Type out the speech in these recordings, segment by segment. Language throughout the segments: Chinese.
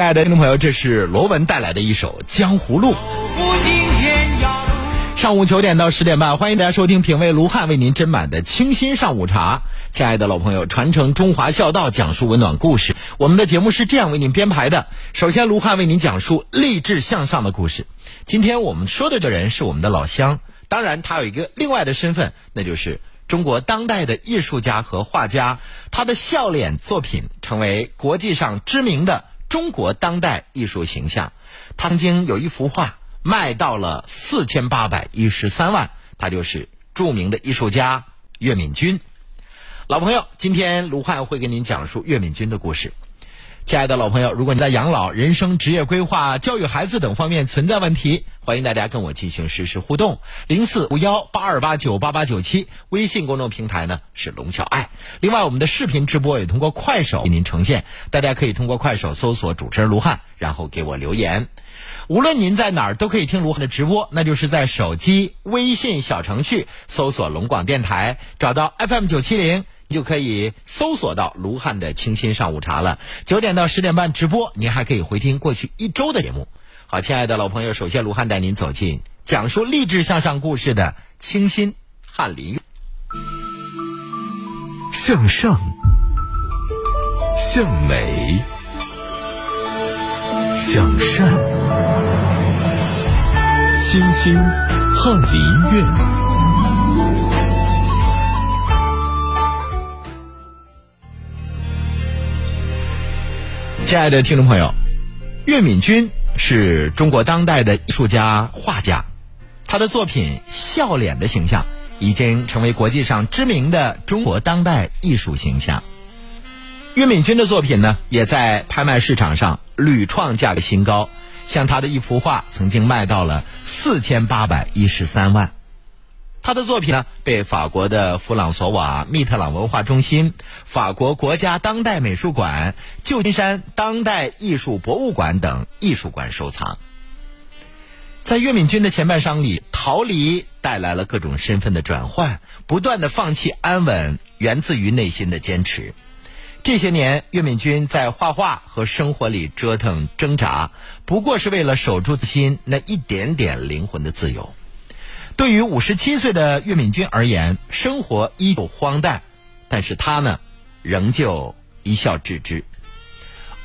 亲爱的听众朋友，这是罗文带来的一首《江湖路》。上午九点到十点半，欢迎大家收听品味卢汉为您斟满的清新上午茶。亲爱的老朋友，传承中华孝道，讲述温暖故事。我们的节目是这样为您编排的：首先，卢汉为您讲述励志向上的故事。今天我们说的这人是我们的老乡，当然他有一个另外的身份，那就是中国当代的艺术家和画家。他的笑脸作品成为国际上知名的中国当代艺术形象。他曾经有一幅画。卖到了四千八百一十三万，他就是著名的艺术家岳敏君。老朋友，今天卢汉会给您讲述岳敏君的故事。亲爱的老朋友，如果你在养老、人生、职业规划、教育孩子等方面存在问题，欢迎大家跟我进行实时互动。零四五幺八二八九八八九七，微信公众平台呢是龙小爱。另外，我们的视频直播也通过快手为您呈现，大家可以通过快手搜索主持人卢汉，然后给我留言。无论您在哪儿，都可以听卢汉的直播，那就是在手机微信小程序搜索龙广电台，找到 FM 九七零。就可以搜索到卢汉的清新上午茶了。九点到十点半直播，您还可以回听过去一周的节目。好，亲爱的老朋友，首先卢汉带您走进讲述励志向上故事的清新翰林。向上，向美，向善，清新翰林院。亲爱的听众朋友，岳敏君是中国当代的艺术家、画家，他的作品笑脸的形象已经成为国际上知名的中国当代艺术形象。岳敏君的作品呢，也在拍卖市场上屡创价格新高，像他的一幅画曾经卖到了四千八百一十三万。他的作品呢，被法国的弗朗索瓦密特朗文化中心、法国国家当代美术馆、旧金山当代艺术博物馆等艺术馆收藏。在岳敏君的前半生里，逃离带来了各种身份的转换，不断的放弃安稳，源自于内心的坚持。这些年，岳敏君在画画和生活里折腾挣扎，不过是为了守住自心那一点点灵魂的自由。对于五十七岁的岳敏君而言，生活依旧荒诞，但是他呢，仍旧一笑置之。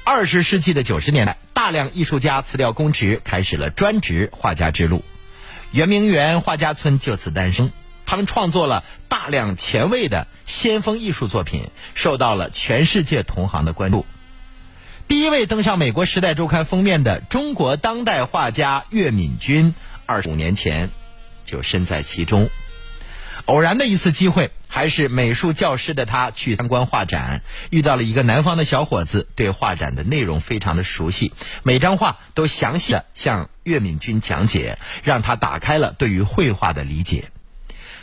二十世纪的九十年代，大量艺术家辞掉公职，开始了专职画家之路。圆明园画家村就此诞生，他们创作了大量前卫的先锋艺术作品，受到了全世界同行的关注。第一位登上美国《时代周刊》封面的中国当代画家岳敏君，二十五年前。就身在其中，偶然的一次机会，还是美术教师的他去参观画展，遇到了一个南方的小伙子，对画展的内容非常的熟悉，每张画都详细的向岳敏君讲解，让他打开了对于绘画的理解。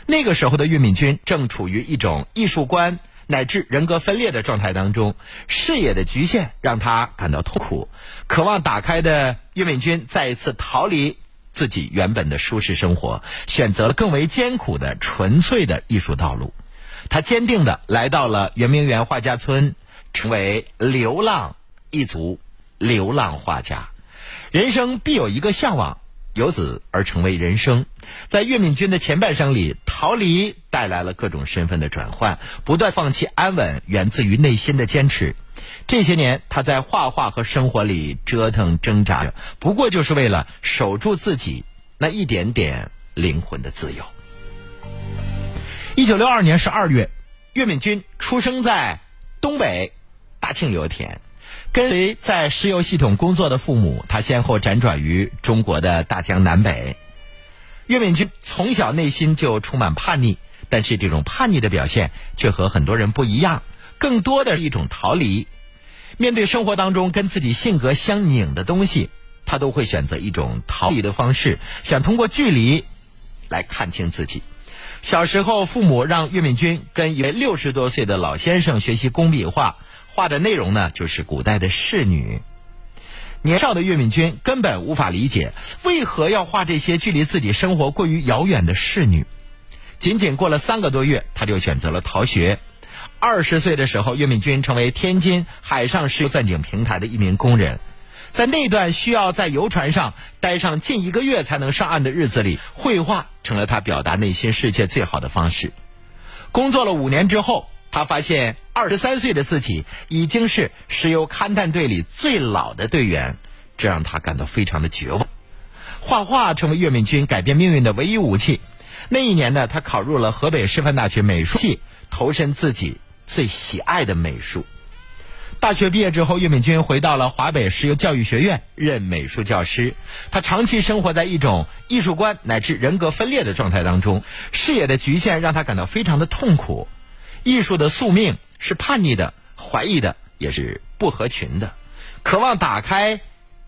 那个时候的岳敏君正处于一种艺术观乃至人格分裂的状态当中，视野的局限让他感到痛苦，渴望打开的岳敏君再一次逃离。自己原本的舒适生活，选择了更为艰苦的纯粹的艺术道路。他坚定的来到了圆明园画家村，成为流浪一族、流浪画家。人生必有一个向往，由此而成为人生。在岳敏君的前半生里，逃离带来了各种身份的转换，不断放弃安稳，源自于内心的坚持。这些年，他在画画和生活里折腾挣扎着，不过就是为了守住自己那一点点灵魂的自由。一九六二年十二月，岳敏君出生在东北大庆油田，跟随在石油系统工作的父母，他先后辗转于中国的大江南北。岳敏君从小内心就充满叛逆，但是这种叛逆的表现却和很多人不一样。更多的是一种逃离，面对生活当中跟自己性格相拧的东西，他都会选择一种逃离的方式，想通过距离来看清自己。小时候，父母让岳敏君跟一位六十多岁的老先生学习工笔画，画的内容呢就是古代的仕女。年少的岳敏君根本无法理解为何要画这些距离自己生活过于遥远的仕女。仅仅过了三个多月，他就选择了逃学。二十岁的时候，岳敏君成为天津海上石油钻井平台的一名工人。在那段需要在游船上待上近一个月才能上岸的日子里，绘画成了他表达内心世界最好的方式。工作了五年之后，他发现二十三岁的自己已经是石油勘探队里最老的队员，这让他感到非常的绝望。画画成为岳敏君改变命运的唯一武器。那一年呢，他考入了河北师范大学美术系，投身自己最喜爱的美术。大学毕业之后，岳敏君回到了华北石油教育学院任美术教师。他长期生活在一种艺术观乃至人格分裂的状态当中，视野的局限让他感到非常的痛苦。艺术的宿命是叛逆的、怀疑的，也是不合群的。渴望打开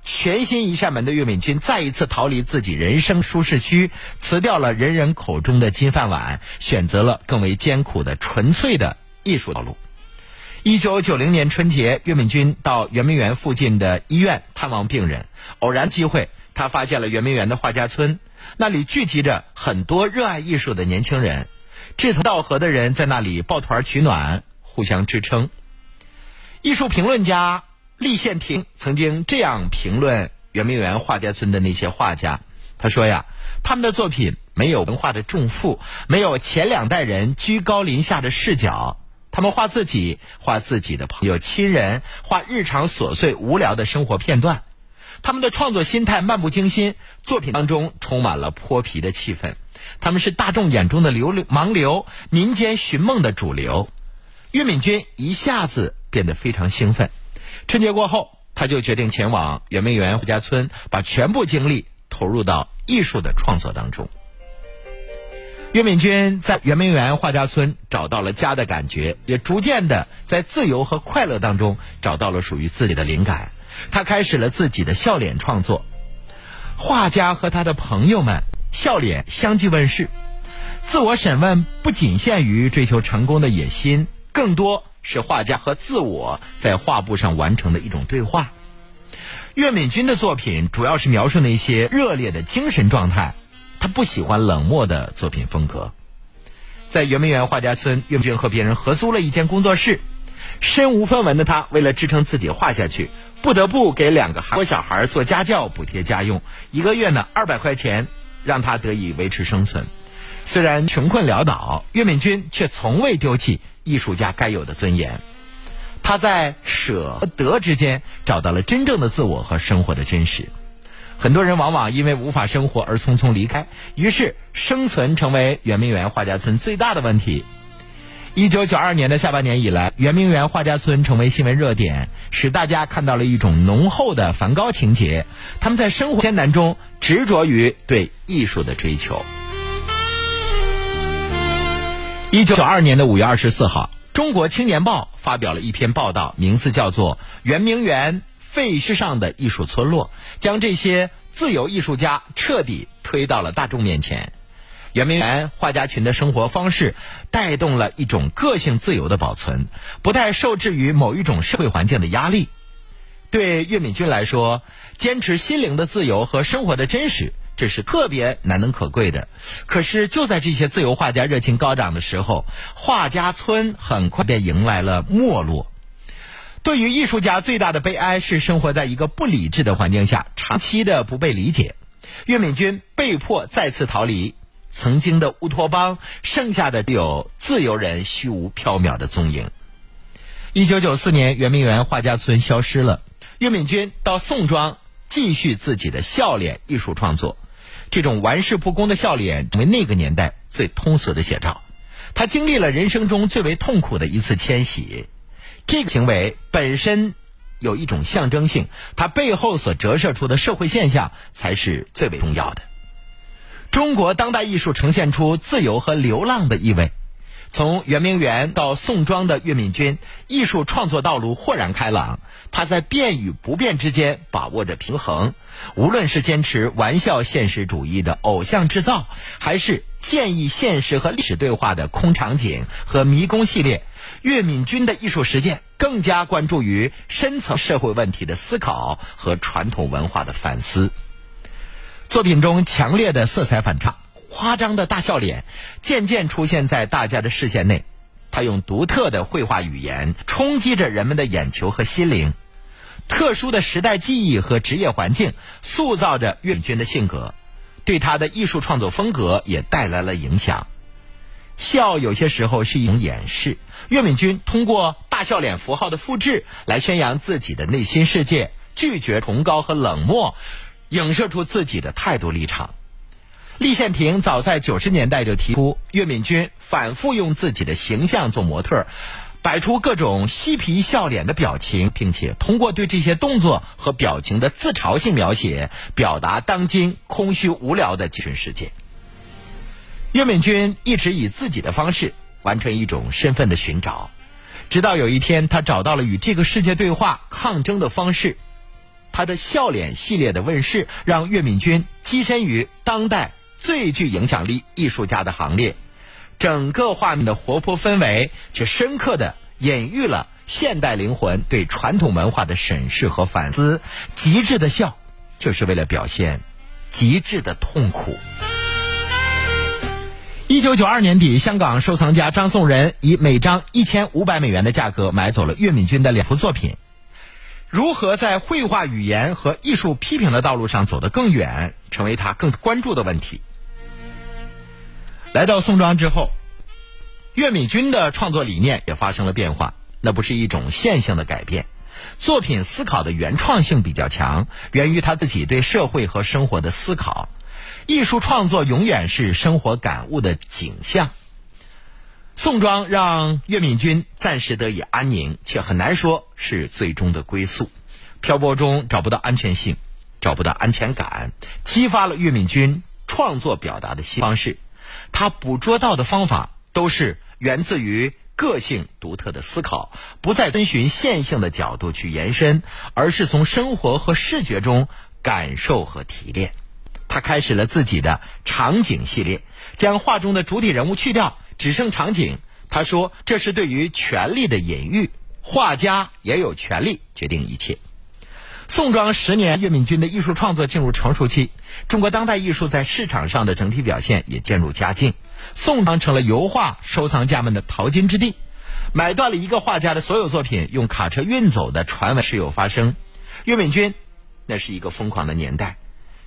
全新一扇门的岳敏君，再一次逃离自己人生舒适区，辞掉了人人口中的金饭碗，选择了更为艰苦的纯粹的艺术道路。一九九零年春节，岳敏君到圆明园附近的医院探望病人。偶然机会，他发现了圆明园的画家村，那里聚集着很多热爱艺术的年轻人，志同道合的人在那里抱团取暖，互相支撑。艺术评论家厉宪庭曾经这样评论圆明园画家村的那些画家，他说呀，他们的作品没有文化的重负，没有前两代人居高临下的视角。他们画自己，画自己的朋友、亲人，画日常琐碎无聊的生活片段。他们的创作心态漫不经心，作品当中充满了泼皮的气氛。他们是大众眼中的流流盲流，民间寻梦的主流。岳敏君一下子变得非常兴奋。春节过后，他就决定前往圆明园画家村，把全部精力投入到艺术的创作当中。岳敏君在圆明园画家村找到了家的感觉，也逐渐的在自由和快乐当中找到了属于自己的灵感。他开始了自己的笑脸创作。画家和他的朋友们笑脸相继问世。自我审问不仅限于追求成功的野心，更多是画家和自我在画布上完成的一种对话。岳敏君的作品主要是描述那些热烈的精神状态。他不喜欢冷漠的作品风格。在圆明园画家村，岳敏君和别人合租了一间工作室。身无分文的他，为了支撑自己画下去，不得不给两个韩国小孩做家教，补贴家用。一个月呢，二百块钱，让他得以维持生存。虽然穷困潦倒，岳敏君却从未丢弃艺术家该有的尊严。他在舍和得之间找到了真正的自我和生活的真实。很多人往往因为无法生活而匆匆离开，于是生存成为圆明园画家村最大的问题。一九九二年的下半年以来，圆明园画家村成为新闻热点，使大家看到了一种浓厚的梵高情节。他们在生活艰难中执着于对艺术的追求。一九九二年的五月二十四号，《中国青年报》发表了一篇报道，名字叫做《圆明园》。废墟上的艺术村落，将这些自由艺术家彻底推到了大众面前。圆明园画家群的生活方式，带动了一种个性自由的保存，不太受制于某一种社会环境的压力。对岳敏君来说，坚持心灵的自由和生活的真实，这是特别难能可贵的。可是，就在这些自由画家热情高涨的时候，画家村很快便迎来了没落。对于艺术家最大的悲哀是生活在一个不理智的环境下，长期的不被理解。岳敏君被迫再次逃离曾经的乌托邦，剩下的只有自由人虚无缥缈的踪影。一九九四年，圆明园画家村消失了，岳敏君到宋庄继续自己的笑脸艺术创作。这种玩世不恭的笑脸，成为那个年代最通俗的写照。他经历了人生中最为痛苦的一次迁徙。这个行为本身有一种象征性，它背后所折射出的社会现象才是最为重要的。中国当代艺术呈现出自由和流浪的意味。从圆明园到宋庄的岳敏君，艺术创作道路豁然开朗。他在变与不变之间把握着平衡。无论是坚持玩笑现实主义的偶像制造，还是建议现实和历史对话的空场景和迷宫系列，岳敏君的艺术实践更加关注于深层社会问题的思考和传统文化的反思。作品中强烈的色彩反差。夸张的大笑脸渐渐出现在大家的视线内，他用独特的绘画语言冲击着人们的眼球和心灵。特殊的时代记忆和职业环境塑造着岳敏君的性格，对他的艺术创作风格也带来了影响。笑有些时候是一种掩饰。岳敏君通过大笑脸符号的复制来宣扬自己的内心世界，拒绝崇高和冷漠，影射出自己的态度立场。立宪亭早在九十年代就提出，岳敏君反复用自己的形象做模特，摆出各种嬉皮笑脸的表情，并且通过对这些动作和表情的自嘲性描写，表达当今空虚无聊的精神世界。岳敏君一直以自己的方式完成一种身份的寻找，直到有一天，他找到了与这个世界对话、抗争的方式。他的笑脸系列的问世，让岳敏君跻身于当代最具影响力艺术家的行列。整个画面的活泼氛围，却深刻的隐喻了现代灵魂对传统文化的审视和反思。极致的笑，就是为了表现极致的痛苦。一九九二年底，香港收藏家张颂仁以每张一千五百美元的价格买走了岳敏君的两幅作品。如何在绘画语言和艺术批评的道路上走得更远，成为他更关注的问题。来到宋庄之后，岳敏君的创作理念也发生了变化。那不是一种线性的改变，作品思考的原创性比较强，源于他自己对社会和生活的思考。艺术创作永远是生活感悟的景象。宋庄让岳敏君暂时得以安宁，却很难说是最终的归宿。漂泊中找不到安全性，找不到安全感，激发了岳敏君创作表达的新方式。他捕捉到的方法都是源自于个性独特的思考，不再遵循线性的角度去延伸，而是从生活和视觉中感受和提炼。他开始了自己的场景系列，将画中的主体人物去掉，只剩场景。他说：“这是对于权力的隐喻，画家也有权利决定一切。”宋庄十年，岳敏君的艺术创作进入成熟期，中国当代艺术在市场上的整体表现也渐入佳境。宋庄成了油画收藏家们的淘金之地，买断了一个画家的所有作品，用卡车运走的传闻时有发生。岳敏君，那是一个疯狂的年代。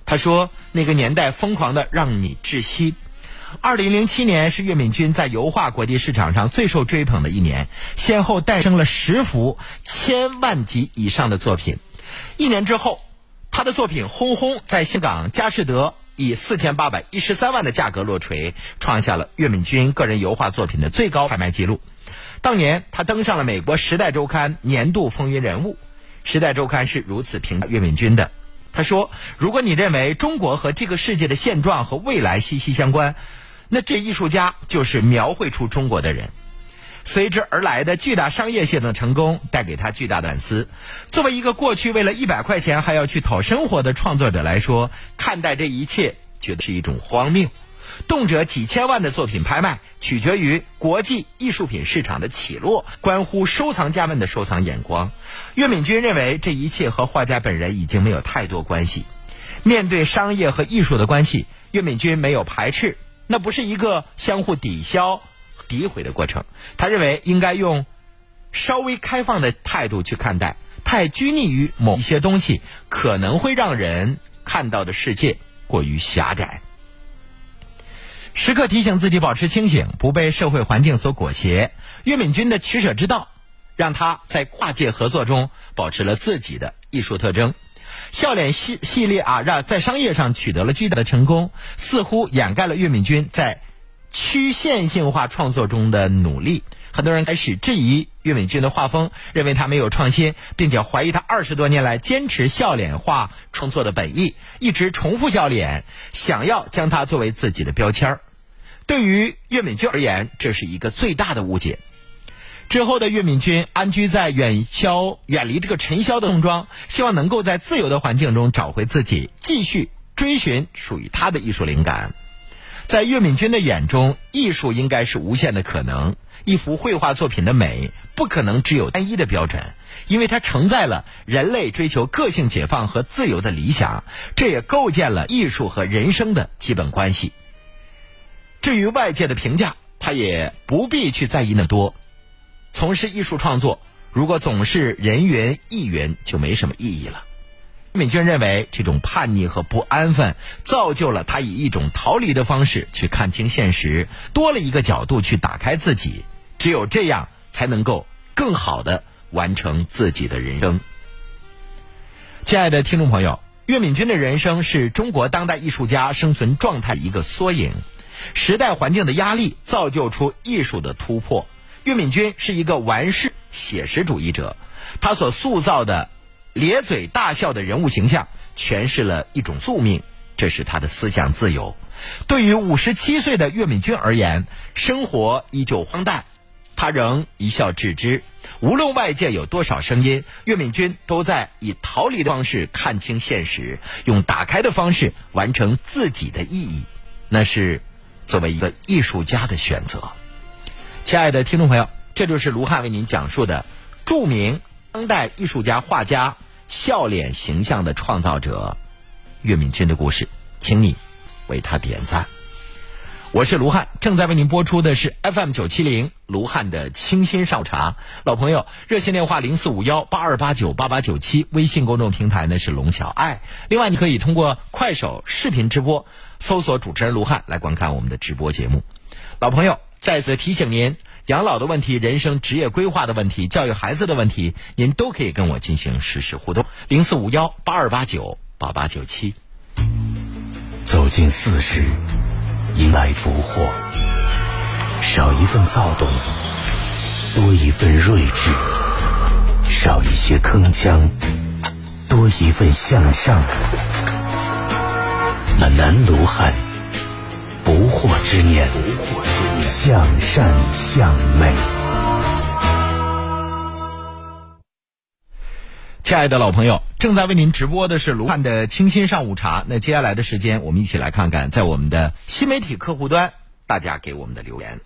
他说：“那个年代疯狂的让你窒息。”二零零七年是岳敏君在油画国际市场上最受追捧的一年，先后诞生了十幅千万级以上的作品。一年之后，他的作品轰轰在香港佳士得以四千八百一十三万的价格落锤，创下了岳敏君个人油画作品的最高拍卖记录。当年他登上了美国《时代周刊》年度风云人物，《时代周刊》是如此评价岳敏君的。他说：“如果你认为中国和这个世界的现状和未来息息相关，那这艺术家就是描绘出中国的人。随之而来的巨大商业性的成功，带给他巨大的反思。作为一个过去为了一百块钱还要去讨生活的创作者来说，看待这一切觉得是一种荒谬。”动辄几千万的作品拍卖，取决于国际艺术品市场的起落，关乎收藏家们的收藏眼光。岳敏君认为，这一切和画家本人已经没有太多关系。面对商业和艺术的关系，岳敏君没有排斥，那不是一个相互抵消、诋毁的过程。他认为应该用稍微开放的态度去看待。太拘泥于某一些东西，可能会让人看到的世界过于狭窄。时刻提醒自己保持清醒，不被社会环境所裹挟。岳敏君的取舍之道，让他在跨界合作中保持了自己的艺术特征。笑脸系系列啊，让在商业上取得了巨大的成功，似乎掩盖了岳敏君在曲线性化创作中的努力。很多人开始质疑岳敏君的画风，认为他没有创新，并且怀疑他二十多年来坚持笑脸画创作的本意，一直重复笑脸，想要将它作为自己的标签儿。对于岳敏君而言，这是一个最大的误解。之后的岳敏君安居在远销、远离这个尘嚣的宋庄，希望能够在自由的环境中找回自己，继续追寻属于他的艺术灵感。在岳敏君的眼中，艺术应该是无限的可能。一幅绘画作品的美，不可能只有单一的标准，因为它承载了人类追求个性解放和自由的理想，这也构建了艺术和人生的基本关系。至于外界的评价，他也不必去在意那么多。从事艺术创作，如果总是人云亦云，就没什么意义了。岳敏君认为，这种叛逆和不安分，造就了他以一种逃离的方式去看清现实，多了一个角度去打开自己。只有这样，才能够更好的完成自己的人生。亲爱的听众朋友，岳敏君的人生是中国当代艺术家生存状态一个缩影。时代环境的压力造就出艺术的突破。岳敏君是一个完事写实主义者，他所塑造的咧嘴大笑的人物形象，诠释了一种宿命，这是他的思想自由。对于五十七岁的岳敏君而言，生活依旧荒诞，他仍一笑置之。无论外界有多少声音，岳敏君都在以逃离的方式看清现实，用打开的方式完成自己的意义。那是作为一个艺术家的选择。亲爱的听众朋友，这就是卢汉为您讲述的著名当代艺术家、画家、笑脸形象的创造者岳敏君的故事，请你为他点赞。我是卢汉，正在为您播出的是 FM 九七零卢汉的清新上茶。老朋友，热线电话零四五幺八二八九八八九七，微信公众平台呢是龙小爱。另外，你可以通过快手视频直播搜索主持人卢汉来观看我们的直播节目。老朋友。在此提醒您，养老的问题、人生职业规划的问题、教育孩子的问题，您都可以跟我进行实时互动。零四五幺八二八九八八九七。走进四十，迎来福祸，少一份躁动，多一份睿智；少一些铿锵，多一份向上。那南卢汉，不惑之年。向善向美，亲爱的老朋友，正在为您直播的是卢汉的清新上午茶。那接下来的时间，我们一起来看看在我们的新媒体客户端大家给我们的留言。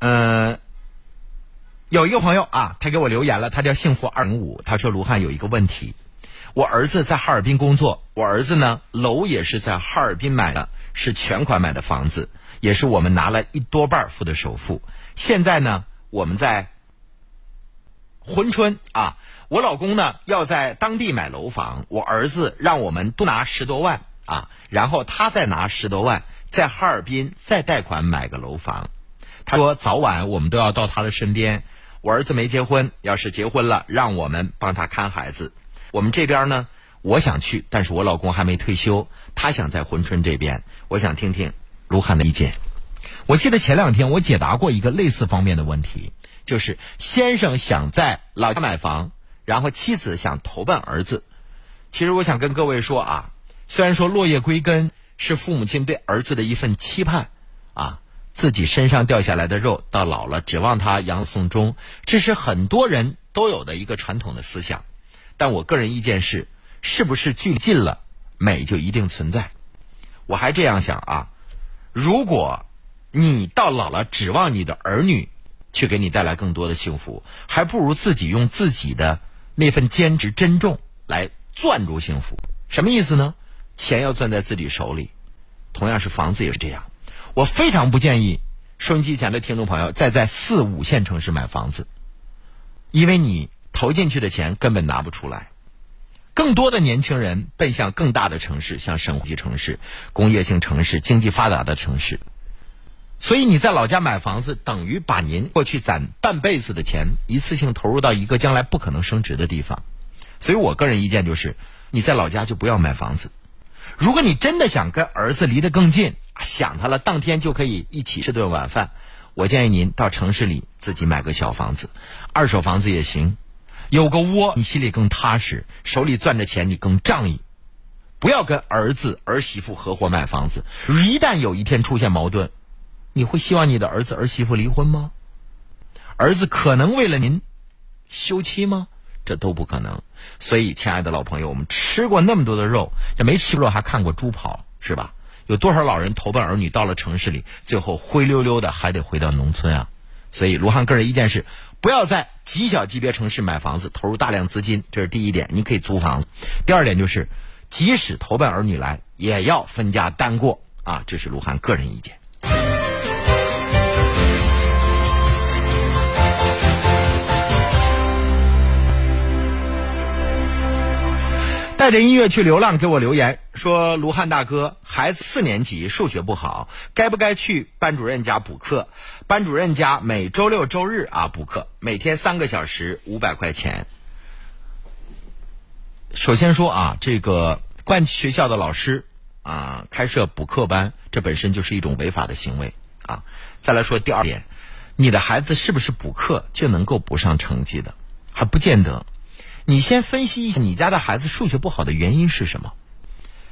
嗯，有一个朋友啊，他给我留言了，他叫幸福二零五，他说卢汉有一个问题，我儿子在哈尔滨工作，我儿子呢楼也是在哈尔滨买的，是全款买的房子。也是我们拿了一多半付的首付。现在呢，我们在珲春啊，我老公呢要在当地买楼房，我儿子让我们多拿十多万啊，然后他再拿十多万，在哈尔滨再贷款买个楼房。他说早晚我们都要到他的身边。我儿子没结婚，要是结婚了，让我们帮他看孩子。我们这边呢，我想去，但是我老公还没退休，他想在珲春这边，我想听听。卢汉的意见，我记得前两天我解答过一个类似方面的问题，就是先生想在老家买房，然后妻子想投奔儿子。其实我想跟各位说啊，虽然说落叶归根是父母亲对儿子的一份期盼，啊，自己身上掉下来的肉到老了指望他养送终，这是很多人都有的一个传统的思想。但我个人意见是，是不是距近了，美就一定存在？我还这样想啊。如果，你到老了指望你的儿女去给你带来更多的幸福，还不如自己用自己的那份坚持、珍重来攥住幸福。什么意思呢？钱要攥在自己手里，同样是房子也是这样。我非常不建议收音机前的听众朋友再在四五线城市买房子，因为你投进去的钱根本拿不出来。更多的年轻人奔向更大的城市，像省级城市、工业性城市、经济发达的城市。所以你在老家买房子，等于把您过去攒半辈子的钱一次性投入到一个将来不可能升值的地方。所以我个人意见就是，你在老家就不要买房子。如果你真的想跟儿子离得更近，想他了，当天就可以一起吃顿晚饭，我建议您到城市里自己买个小房子，二手房子也行。有个窝，你心里更踏实，手里攥着钱，你更仗义。不要跟儿子儿媳妇合伙买房子，一旦有一天出现矛盾，你会希望你的儿子儿媳妇离婚吗？儿子可能为了您休妻吗？这都不可能。所以，亲爱的老朋友，我们吃过那么多的肉，这没吃过肉还看过猪跑，是吧？有多少老人投奔儿女到了城市里，最后灰溜溜的还得回到农村啊？所以，卢汉个人意见是。不要在极小级别城市买房子，投入大量资金，这是第一点。你可以租房子。第二点就是，即使投奔儿女来，也要分家单过啊。这是卢汉个人意见。带着音乐去流浪，给我留言说：“卢汉大哥，孩子四年级数学不好，该不该去班主任家补课？班主任家每周六周日啊补课，每天三个小时，五百块钱。”首先说啊，这个关学校的老师啊开设补课班，这本身就是一种违法的行为啊。再来说第二点，你的孩子是不是补课就能够补上成绩的？还不见得。你先分析一下你家的孩子数学不好的原因是什么？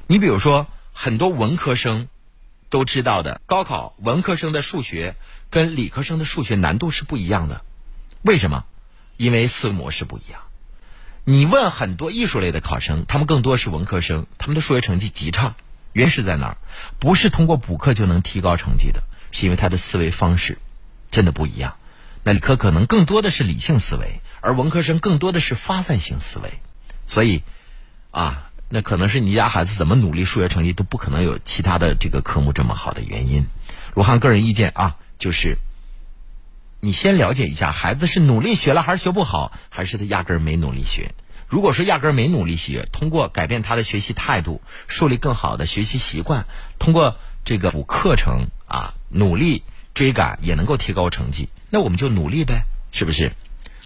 你比如说，很多文科生都知道的，高考文科生的数学跟理科生的数学难度是不一样的。为什么？因为思维模式不一样。你问很多艺术类的考生，他们更多是文科生，他们的数学成绩极差。原因是在哪儿？不是通过补课就能提高成绩的，是因为他的思维方式真的不一样。那理科可能更多的是理性思维。而文科生更多的是发散性思维，所以，啊，那可能是你家孩子怎么努力，数学成绩都不可能有其他的这个科目这么好的原因。罗汉个人意见啊，就是你先了解一下孩子是努力学了还是学不好，还是他压根儿没努力学。如果说压根儿没努力学，通过改变他的学习态度，树立更好的学习习惯，通过这个补课程啊，努力追赶也能够提高成绩，那我们就努力呗，是不是？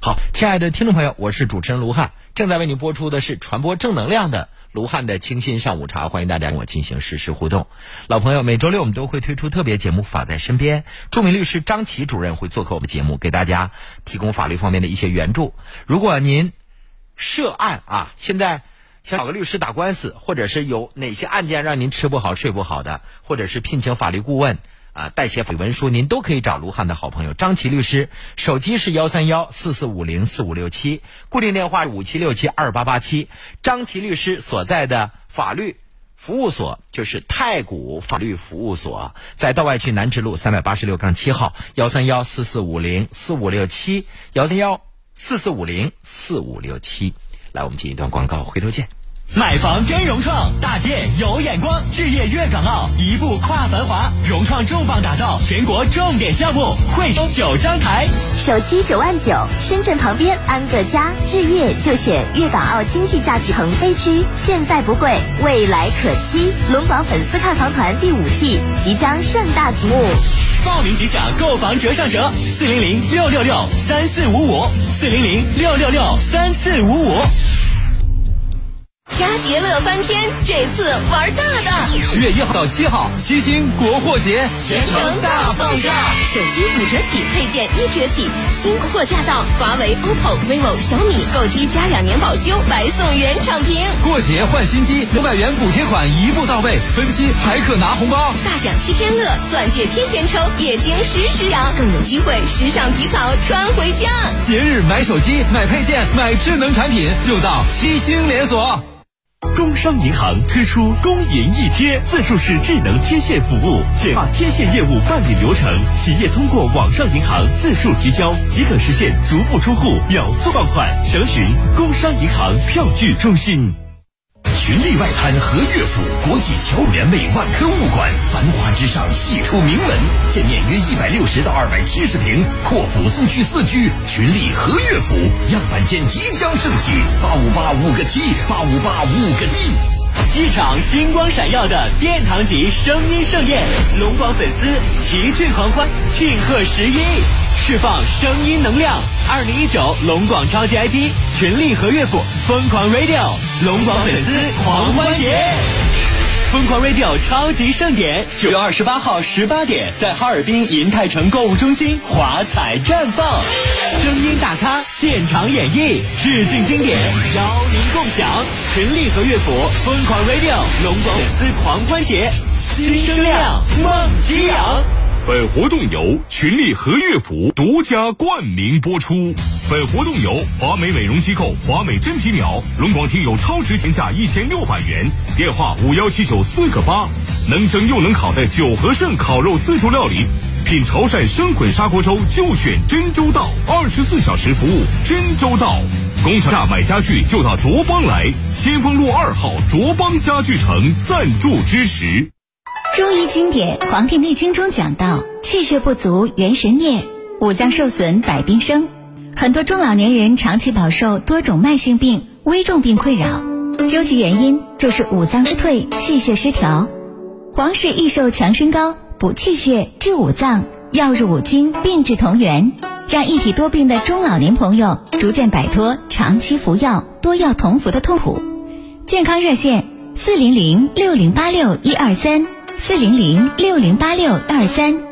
好，亲爱的听众朋友，我是主持人卢汉，正在为您播出的是传播正能量的卢汉的清新上午茶，欢迎大家跟我进行实时互动。老朋友，每周六我们都会推出特别节目《法在身边》，著名律师张琪主任会做客我们节目，给大家提供法律方面的一些援助。如果您涉案啊，现在想找个律师打官司，或者是有哪些案件让您吃不好睡不好的，或者是聘请法律顾问。啊，代写法律文书，您都可以找卢汉的好朋友张琪律师。手机是幺三幺四四五零四五六七，固定电话五七六七二八八七。张琪律师所在的法律服务所就是太古法律服务所，在道外区南直路三百八十六杠七号，幺三幺四四五零四五六七，幺三幺四四五零四五六七。来，我们进一段广告，回头见。买房跟融创，大建有眼光，置业粤港澳，一步跨繁华。融创重磅打造全国重点项目，惠州九张台，首期九万九，深圳旁边安个家，置业就选粤港澳经济价值腾飞区，现在不贵，未来可期。龙广粉丝看房团第五季即将盛大启幕，报名即享购房折上折，四零零六六六三四五五，四零零六六六三四五五。佳节乐翻天，这次玩大的！十月一号到七号，七星国货节，全程大放价，手机五折起，配件一折起，新货驾到！华为、OPPO、vivo、小米购机加两年保修，白送原厂屏。过节换新机，五百元补贴款一步到位，分期还可拿红包。大奖七天乐，钻戒天天抽，液晶时时养，更有机会时尚皮草穿回家。节日买手机、买配件、买智能产品，就到七星连锁。工商银行推出工银一贴自助式智能贴现服务，简化贴现业务办理流程。企业通过网上银行自助提交，即可实现足不出户秒速放款。详询工商银行票据中心。群力外滩和乐府国际侨联袂万科物馆，繁华之上系出名门，建面约一百六十到二百七十平，阔府四区四居，群力和乐府样板间即将盛起，八五八五个七，八五八五个一，一场星光闪耀的殿堂级声音盛宴，龙广粉丝齐聚狂欢，庆贺十一。释放声音能量，二零一九龙广超级 IP 群力和乐府疯狂 Radio 龙广粉丝狂欢节，疯狂 Radio 超级盛典，九月二十八号十八点，在哈尔滨银泰城购物中心华彩绽放，声音大咖现场演绎，致敬经典，邀您共享群力和乐府疯狂 Radio 龙广粉丝狂欢节，新声量梦激扬。本活动由群力和乐府独家冠名播出。本活动由华美美容机构华美真皮秒龙广听友超值天价一千六百元，电话五幺七九四个八，能蒸又能烤的九和盛烤肉自助料理，品潮汕生滚砂锅粥就选真周到，二十四小时服务真周到。工厂价买家具就到卓邦来，先锋路二号卓邦家具城赞助支持。中医经典《黄帝内经》中讲到，气血不足元神灭，五脏受损百病生。很多中老年人长期饱受多种慢性病、危重病困扰，究其原因，就是五脏失退、气血失调。黄氏益寿强身膏补气血、治五脏，药入五经，病治同源，让一体多病的中老年朋友逐渐摆脱长期服药、多药同服的痛苦。健康热线：四零零六零八六一二三，四零零六零八六二三。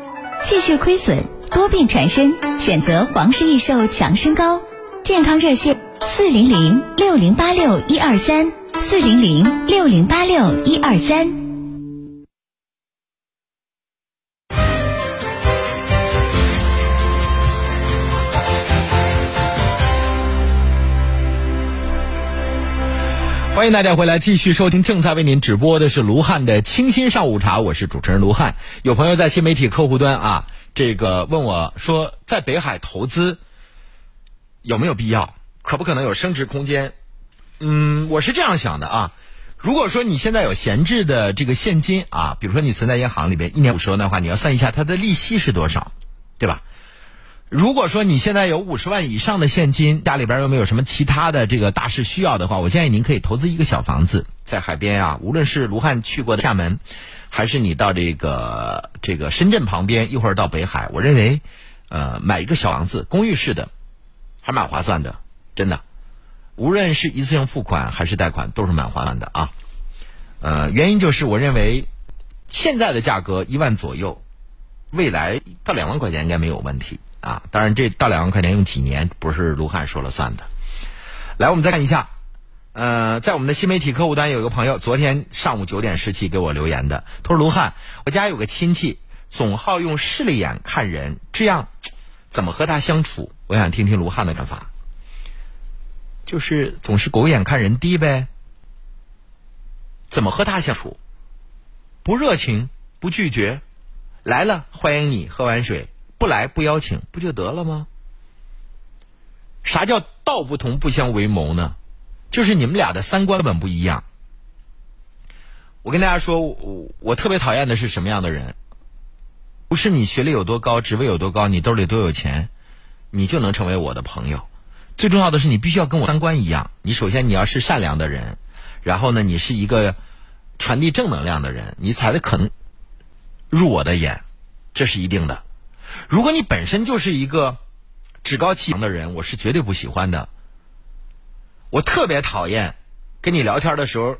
气血亏损、多病缠身，选择黄氏益寿强身膏。健康热线：四零零六零八六一二三，四零零六零八六一二三。欢迎大家回来，继续收听正在为您直播的是卢汉的清新上午茶，我是主持人卢汉。有朋友在新媒体客户端啊，这个问我说，在北海投资有没有必要？可不可能有升值空间？嗯，我是这样想的啊。如果说你现在有闲置的这个现金啊，比如说你存在银行里边一年五十万的话，你要算一下它的利息是多少，对吧？如果说你现在有五十万以上的现金，家里边又没有什么其他的这个大事需要的话，我建议您可以投资一个小房子，在海边啊，无论是卢汉去过的厦门，还是你到这个这个深圳旁边，一会儿到北海，我认为，呃，买一个小房子，公寓式的，还蛮划算的，真的，无论是一次性付款还是贷款，都是蛮划算的啊。呃，原因就是我认为，现在的价格一万左右，未来到两万块钱应该没有问题。啊，当然，这到两万块钱用几年不是卢汉说了算的。来，我们再看一下，呃，在我们的新媒体客户端有一个朋友，昨天上午九点十七给我留言的，他说：“卢汉，我家有个亲戚总好用势利眼看人，这样怎么和他相处？我想听听卢汉的看法。就是总是狗眼看人低呗，怎么和他相处？不热情，不拒绝，来了欢迎你，喝完水。”不来不邀请，不就得了吗？啥叫道不同不相为谋呢？就是你们俩的三观根本不一样。我跟大家说，我我特别讨厌的是什么样的人？不是你学历有多高，职位有多高，你兜里多有钱，你就能成为我的朋友。最重要的是，你必须要跟我三观一样。你首先你要是善良的人，然后呢，你是一个传递正能量的人，你才可能入我的眼，这是一定的。如果你本身就是一个趾高气扬的人，我是绝对不喜欢的。我特别讨厌跟你聊天的时候，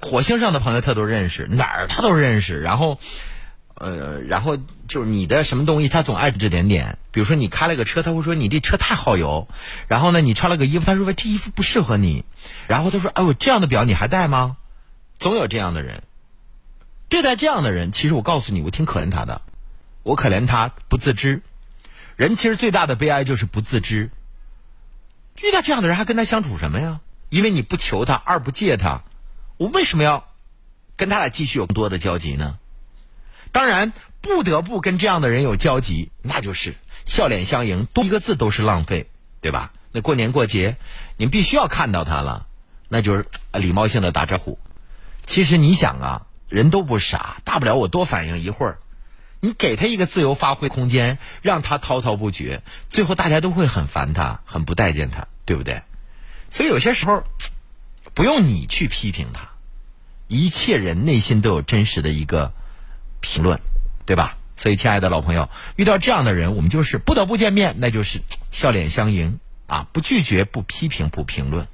火星上的朋友他都认识，哪儿他都认识。然后，呃，然后就是你的什么东西，他总爱指指点点。比如说你开了个车，他会说你这车太耗油。然后呢，你穿了个衣服，他说这衣服不适合你。然后他说：“哎呦，这样的表你还戴吗？”总有这样的人。对待这样的人，其实我告诉你，我挺可怜他的。我可怜他不自知，人其实最大的悲哀就是不自知。遇到这样的人还跟他相处什么呀？因为你不求他，二不借他，我为什么要跟他俩继续有更多的交集呢？当然，不得不跟这样的人有交集，那就是笑脸相迎，多一个字都是浪费，对吧？那过年过节，你必须要看到他了，那就是礼貌性的打招呼。其实你想啊，人都不傻，大不了我多反应一会儿。你给他一个自由发挥空间，让他滔滔不绝，最后大家都会很烦他，很不待见他，对不对？所以有些时候不用你去批评他，一切人内心都有真实的一个评论，对吧？所以，亲爱的老朋友，遇到这样的人，我们就是不得不见面，那就是笑脸相迎啊，不拒绝，不批评，不评论。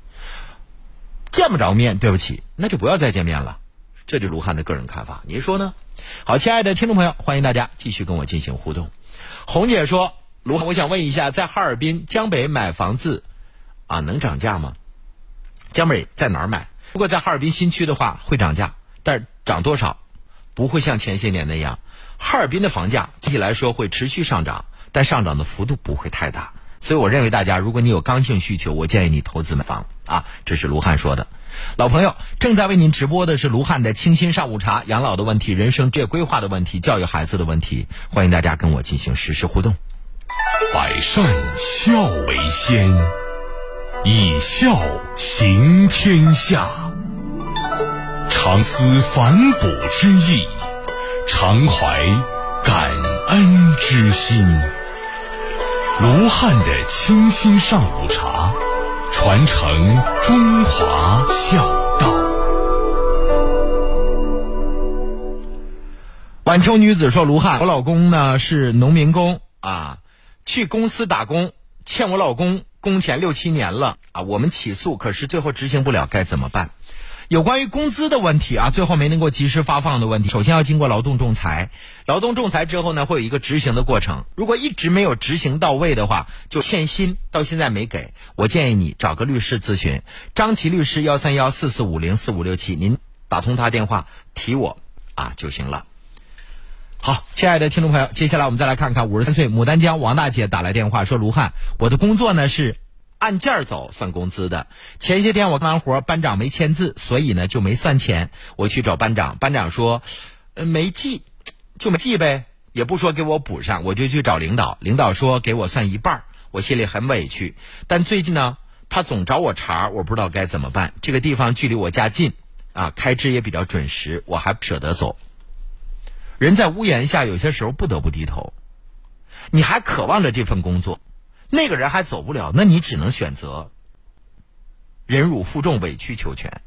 见不着面，对不起，那就不要再见面了。这就是卢汉的个人看法，您说呢？好，亲爱的听众朋友，欢迎大家继续跟我进行互动。红姐说：“卢汉，我想问一下，在哈尔滨江北买房子啊，能涨价吗？江北在哪儿买？如果在哈尔滨新区的话，会涨价，但涨多少？不会像前些年那样。哈尔滨的房价具体来说会持续上涨，但上涨的幅度不会太大。所以我认为，大家如果你有刚性需求，我建议你投资买房啊。这是卢汉说的。”老朋友，正在为您直播的是卢汉的清新上午茶，养老的问题、人生职业规划的问题、教育孩子的问题，欢迎大家跟我进行实时互动。百善孝为先，以孝行天下。常思反哺之意，常怀感恩之心。卢汉的清新上午茶传承中华孝道。晚秋女子说卢汉我老公呢是农民工啊去公司打工欠我老公工钱六七年了啊我们起诉可是最后执行不了该怎么办？有关于工资的问题啊，最后没能够及时发放的问题，首先要经过劳动仲裁，劳动仲裁之后呢，会有一个执行的过程。如果一直没有执行到位的话，就欠薪，到现在没给。我建议你找个律师咨询，张琪律师幺三幺四四五零四五六七，您打通他电话提我啊就行了。好，亲爱的听众朋友，接下来我们再来看看五十三岁牡丹江王大姐打来电话说：“卢汉，我的工作呢是。”按件儿走算工资的。前些天我干完活，班长没签字，所以呢就没算钱。我去找班长，班长说，没记，就没记呗，也不说给我补上。我就去找领导，领导说给我算一半儿我心里很委屈。但最近呢，他总找我茬，我不知道该怎么办。这个地方距离我家近，啊，开支也比较准时，我还不舍得走。人在屋檐下，有些时候不得不低头。你还渴望着这份工作。那个人还走不了，那你只能选择忍辱负重、委曲求全。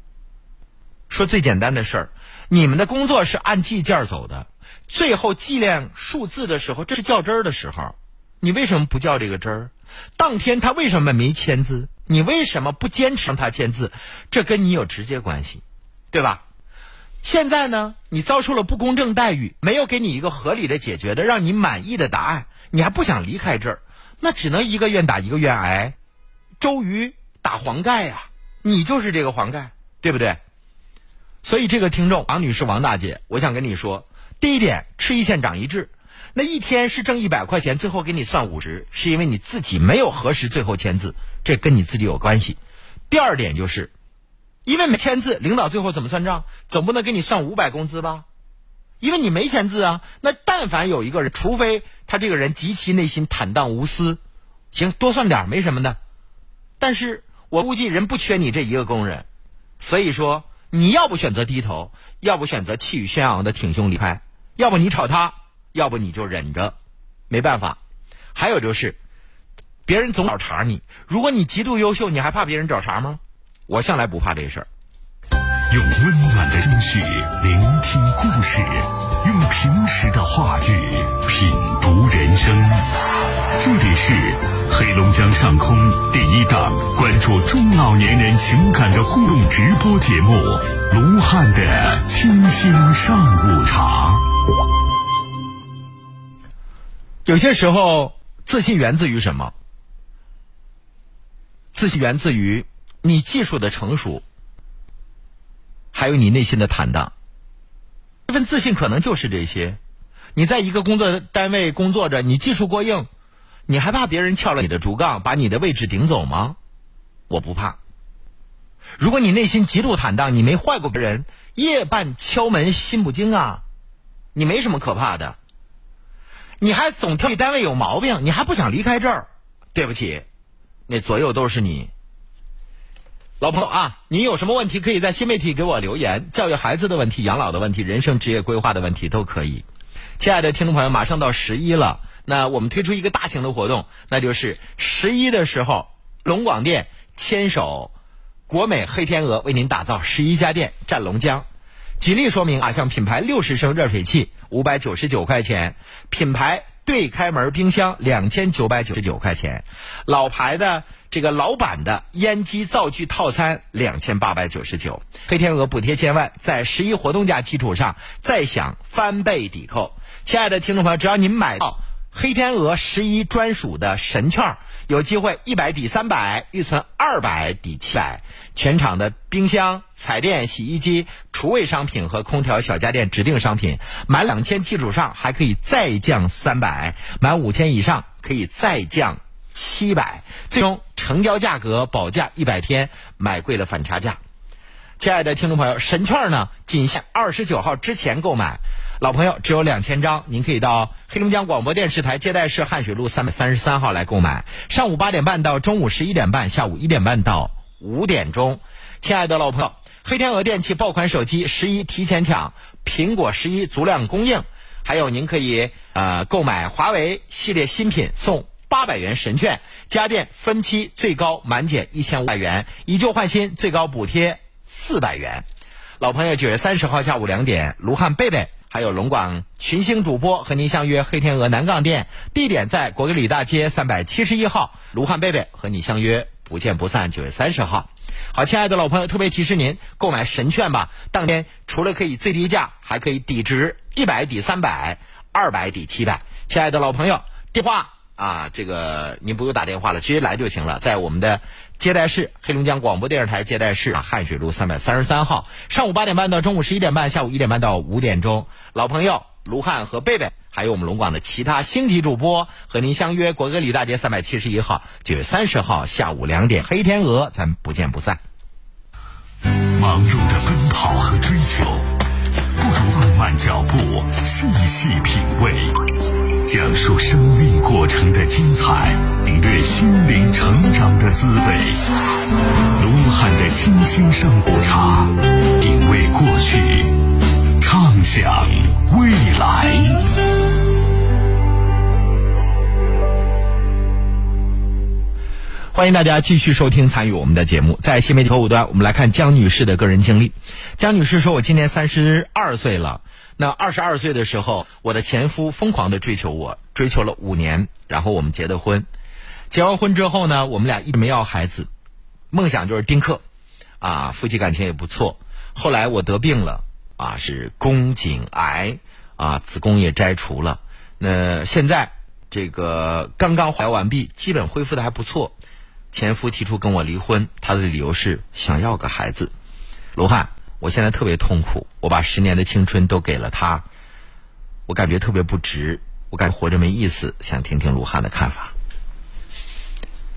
说最简单的事儿，你们的工作是按计件走的，最后计量数字的时候，这是较真儿的时候，你为什么不较这个真儿？当天他为什么没签字？你为什么不坚持让他签字？这跟你有直接关系，对吧？现在呢，你遭受了不公正待遇，没有给你一个合理的解决的、让你满意的答案，你还不想离开这儿？那只能一个愿打一个愿挨，周瑜打黄盖呀，你就是这个黄盖，对不对？所以这个听众王女士、王大姐，我想跟你说，第一点，吃一堑长一智，那一天是挣一百块钱，最后给你算五十，是因为你自己没有核实最后签字，这跟你自己有关系。第二点就是，因为没签字，领导最后怎么算账？总不能给你算五百工资吧？因为你没签字啊，那但凡有一个人，除非他这个人极其内心坦荡无私，行多算点没什么的。但是我估计人不缺你这一个工人，所以说你要不选择低头，要不选择气宇轩昂的挺胸离开，要不你吵他，要不你就忍着，没办法。还有就是，别人总找茬你，如果你极度优秀，你还怕别人找茬吗？我向来不怕这事儿。用温暖的心绪聆听故事，用平时的话语品读人生。这里是黑龙江上空第一档关注中老年人情感的互动直播节目《卢汉的清新上午茶》。有些时候，自信源自于什么？自信源自于你技术的成熟。还有你内心的坦荡，这份自信可能就是这些。你在一个工作单位工作着，你技术过硬，你还怕别人撬了你的竹杠，把你的位置顶走吗？我不怕。如果你内心极度坦荡，你没坏过别人，夜半敲门心不惊啊，你没什么可怕的。你还总挑你单位有毛病，你还不想离开这儿？对不起，那左右都是你。老朋友啊，你有什么问题可以在新媒体给我留言，教育孩子的问题、养老的问题、人生职业规划的问题都可以。亲爱的听众朋友，马上到十一了，那我们推出一个大型的活动，那就是十一的时候，龙广电牵手国美黑天鹅为您打造十一家店战龙江。举例说明啊，像品牌六十升热水器五百九十九块钱，品牌对开门冰箱两千九百九十九块钱，老牌的。这个老版的烟机灶具套餐两千八百九十九，黑天鹅补贴千万，在十一活动价基础上再享翻倍抵扣。亲爱的听众朋友，只要您买到黑天鹅十一专属的神券，有机会一百抵三百，预存二百抵七百。全场的冰箱、彩电、洗衣机、厨卫商品和空调小家电指定商品，满两千基础上还可以再降三百，满五千以上可以再降。七百，最终成交价格保价一百天，买贵了反差价。亲爱的听众朋友，神券呢，仅限二十九号之前购买。老朋友只有两千张，您可以到黑龙江广播电视台接待室汉水路三百三十三号来购买。上午八点半到中午十一点半，下午一点半到五点钟。亲爱的老朋友，黑天鹅电器爆款手机十一提前抢，苹果十一足量供应，还有您可以呃购买华为系列新品送。八百元神券，家电分期最高满减一千五百元，以旧换新最高补贴四百元。老朋友，九月三十号下午两点，卢汉贝贝还有龙广群星主播和您相约黑天鹅南岗店，地点在国格里大街三百七十一号。卢汉贝贝和你相约不见不散，九月三十号。好，亲爱的老朋友，特别提示您购买神券吧，当天除了可以最低价，还可以抵值一百抵三百，二百抵七百。亲爱的老朋友，电话啊，这个您不用打电话了，直接来就行了，在我们的接待室，黑龙江广播电视台接待室啊，汉水路三百三十三号，上午八点半到中午十一点半，下午一点半到五点钟。老朋友卢汉和贝贝，还有我们龙广的其他星级主播和您相约国歌里大街三百七十一号，九月三十号下午两点，黑天鹅，咱不见不散。忙碌的奔跑和追求，不如放慢脚步，细细品味，讲述生命过程的精彩，领略心灵成长的滋味。卢汉的清新上古茶，品味过去，畅想未来。欢迎大家继续收听参与我们的节目。在新媒体客户端，我们来看江女士的个人经历。江女士说：“我今年三十二岁了。那二十二岁的时候，我的前夫疯狂的追求我，追求了五年，然后我们结的婚。结完婚之后呢，我们俩一直没要孩子，梦想就是丁克，啊，夫妻感情也不错。后来我得病了，啊，是宫颈癌，啊，子宫也摘除了。那现在这个刚刚怀完毕，基本恢复的还不错。”前夫提出跟我离婚，他的理由是想要个孩子。罗汉，我现在特别痛苦，我把十年的青春都给了他，我感觉特别不值，我感觉活着没意思。想听听卢汉的看法。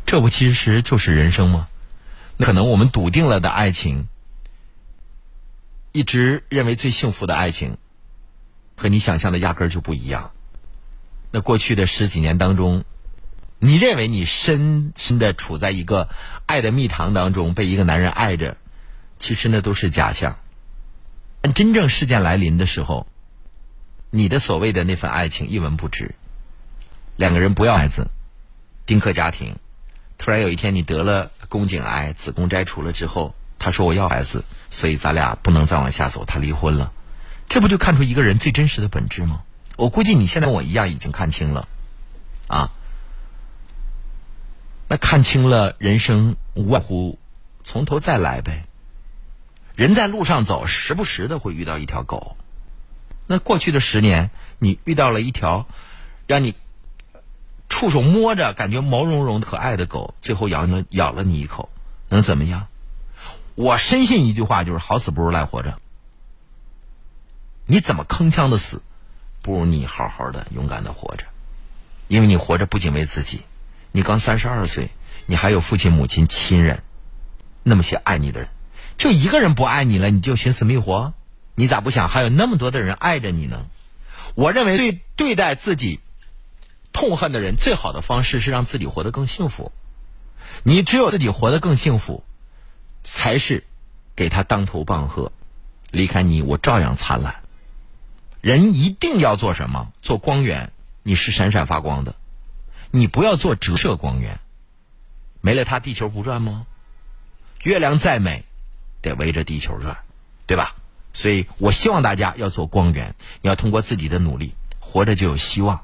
这不其实就是人生吗？可能我们笃定了的爱情，一直认为最幸福的爱情，和你想象的压根儿就不一样。那过去的十几年当中。你认为你深深的处在一个爱的蜜糖当中，被一个男人爱着，其实那都是假象。但真正事件来临的时候，你的所谓的那份爱情一文不值。两个人不要孩子，丁克家庭，突然有一天你得了宫颈癌，子宫摘除了之后，他说我要孩子，所以咱俩不能再往下走，他离婚了。这不就看出一个人最真实的本质吗？我估计你现在跟我一样已经看清了，啊。那看清了，人生无外乎从头再来呗。人在路上走，时不时的会遇到一条狗。那过去的十年，你遇到了一条让你触手摸着感觉毛茸茸可爱的狗，最后咬了咬了你一口，能怎么样？我深信一句话，就是好死不如赖活着。你怎么铿锵的死，不如你好好的勇敢的活着，因为你活着不仅为自己。你刚三十二岁，你还有父亲、母亲、亲人，那么些爱你的人，就一个人不爱你了，你就寻死觅活？你咋不想还有那么多的人爱着你呢？我认为对对待自己痛恨的人，最好的方式是让自己活得更幸福。你只有自己活得更幸福，才是给他当头棒喝。离开你，我照样灿烂。人一定要做什么？做光源，你是闪闪发光的。你不要做折射光源，没了它地球不转吗？月亮再美，得围着地球转，对吧？所以我希望大家要做光源，你要通过自己的努力，活着就有希望。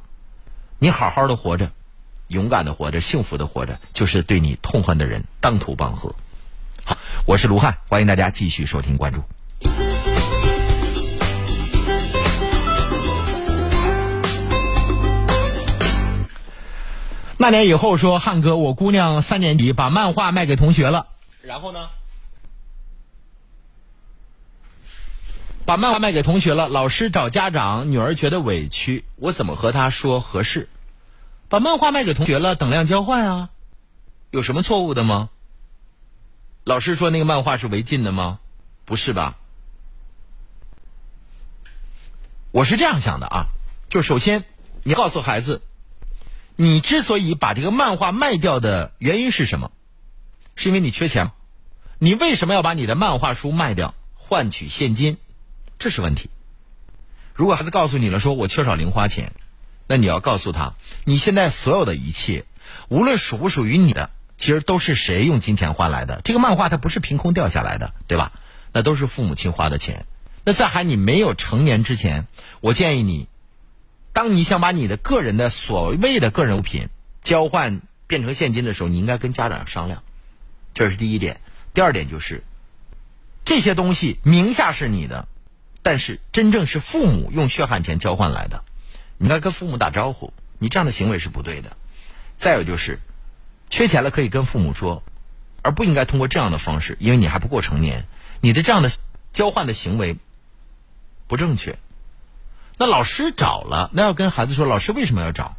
你好好的活着，勇敢的活着，幸福的活着，就是对你痛恨的人当头棒喝。好，我是卢汉，欢迎大家继续收听关注。那年以后说，汉哥，我姑娘三年级把漫画卖给同学了，然后呢，把漫画卖给同学了，老师找家长，女儿觉得委屈，我怎么和她说合适？把漫画卖给同学了，等量交换啊，有什么错误的吗？老师说那个漫画是违禁的吗？不是吧？我是这样想的啊，就首先你告诉孩子。你之所以把这个漫画卖掉的原因是什么？是因为你缺钱？你为什么要把你的漫画书卖掉换取现金？这是问题。如果孩子告诉你了，说我缺少零花钱，那你要告诉他，你现在所有的一切，无论属不属于你的，其实都是谁用金钱换来的？这个漫画它不是凭空掉下来的，对吧？那都是父母亲花的钱。那在还你没有成年之前，我建议你，当你想把你的个人的所谓的个人物品交换变成现金的时候，你应该跟家长商量，这是第一点。第二点就是，这些东西名下是你的，但是真正是父母用血汗钱交换来的，你应该跟父母打招呼，你这样的行为是不对的。再有就是，缺钱了可以跟父母说，而不应该通过这样的方式，因为你还不过成年，你的这样的交换的行为不正确。那老师找了，那要跟孩子说，老师为什么要找？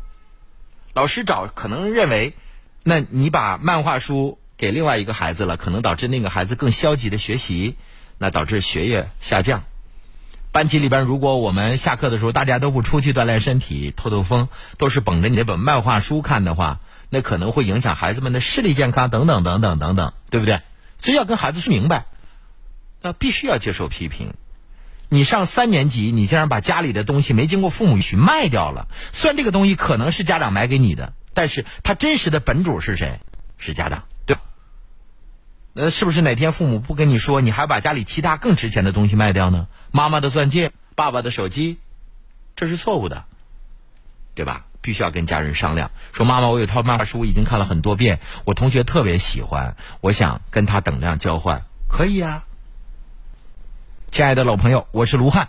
老师找可能认为，那你把漫画书给另外一个孩子了，可能导致那个孩子更消极的学习，那导致学业下降。班级里边，如果我们下课的时候大家都不出去锻炼身体、透透风，都是捧着你那本漫画书看的话，那可能会影响孩子们的视力健康等等等等等等，对不对？所以要跟孩子说明白，那必须要接受批评。你上三年级，你竟然把家里的东西没经过父母允许卖掉了，虽然这个东西可能是家长买给你的，但是他真实的本主是谁？是家长，那是不是哪天父母不跟你说，你还把家里其他更值钱的东西卖掉呢？妈妈的钻戒，爸爸的手机，这是错误的，对吧？必须要跟家人商量，说妈妈，我有套漫画书，已经看了很多遍，我同学特别喜欢，我想跟他等量交换，可以啊。亲爱的老朋友，我是卢汉。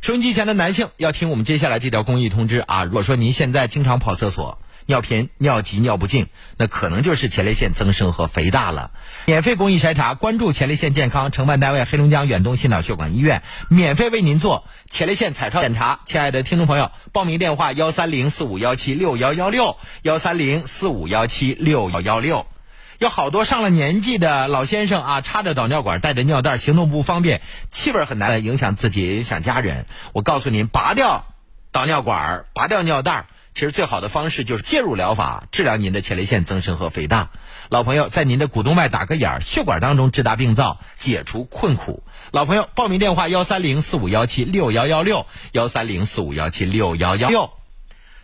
收音机前的男性要听我们接下来这条公益通知啊！如果说您现在经常跑厕所，尿频、尿急、尿不尽，那可能就是前列腺增生和肥大了。免费公益筛查，关注前列腺健康，承办单位黑龙江远东心脑血管医院免费为您做前列腺彩超检查。亲爱的听众朋友，报名电话幺三零四五幺七六幺幺六幺三零四五幺七六幺幺六。有好多上了年纪的老先生啊，插着导尿管，带着尿袋，行动不方便，气味很难，影响自己，影响家人。我告诉您，拔掉导尿管，拔掉尿袋，其实最好的方式就是介入疗法，治疗您的前列腺增生和肥大。老朋友，在您的股动脉打个眼儿，血管当中直达病灶，解除困苦。老朋友，报名电话幺三零四五幺七六幺幺六幺三零四五幺七六幺幺六。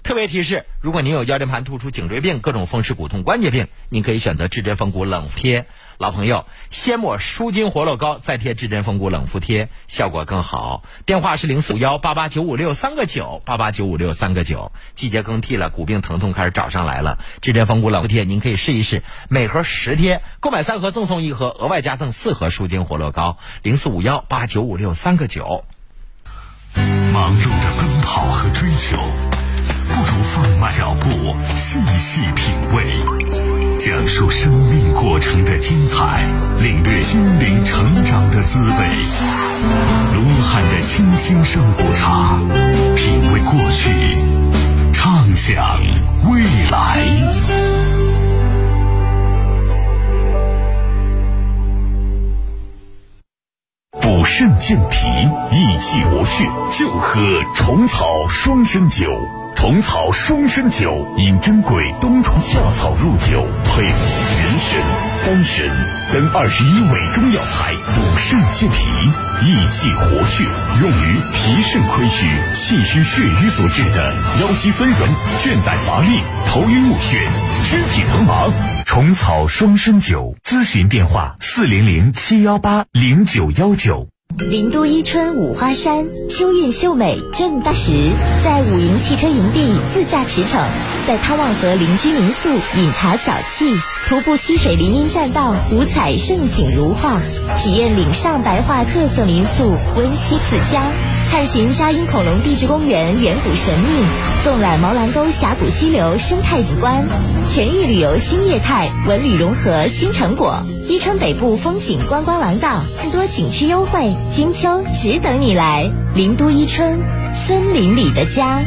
特别提示：如果您有腰间盘突出、颈椎病、各种风湿骨痛、关节病，您可以选择至臻风骨冷贴。老朋友，先抹舒筋活络膏，再贴至臻风骨冷敷贴，效果更好。电话是零四五幺八八九五六三个九八八九五六三个九。季节更替了，骨病疼痛开始找上来了，至臻风骨冷敷贴您可以试一试，每盒十贴，购买三盒赠送一盒，额外加赠四盒舒筋活络膏。零四五幺八九五六三个九。忙碌的奔跑和追求。不如放慢脚步，细细品味，讲述生命过程的精彩，领略心灵成长的滋味。卢汉的清新上古茶，品味过去，畅想未来。补肾健脾、益气活血，就喝虫草双参酒。虫草双参酒饮珍贵冬虫夏草入酒，配人参、丹参等二十一味中药材，补肾健脾、益气活血，用于脾肾亏虚、气虚血瘀所致的腰膝酸软、倦怠乏力、头晕目眩、肢体疼麻。虫草双参酒，咨询电话：四零零七幺八零九幺九。林都伊春五花山，秋韵秀美正当时。在五营汽车营地自驾驰骋，在汤旺河邻居民宿饮茶小憩，徒步溪水林荫栈道，五彩胜景如画，体验岭上白桦特色民宿温馨似家，探寻嘉阴恐龙地质公园远古神秘，纵览毛兰沟峡谷溪流生态景观，全域旅游新业态，文旅融合新成果。伊春北部风景观光廊道，更多景区优惠，金秋只等你来。林都伊春，森林里的家。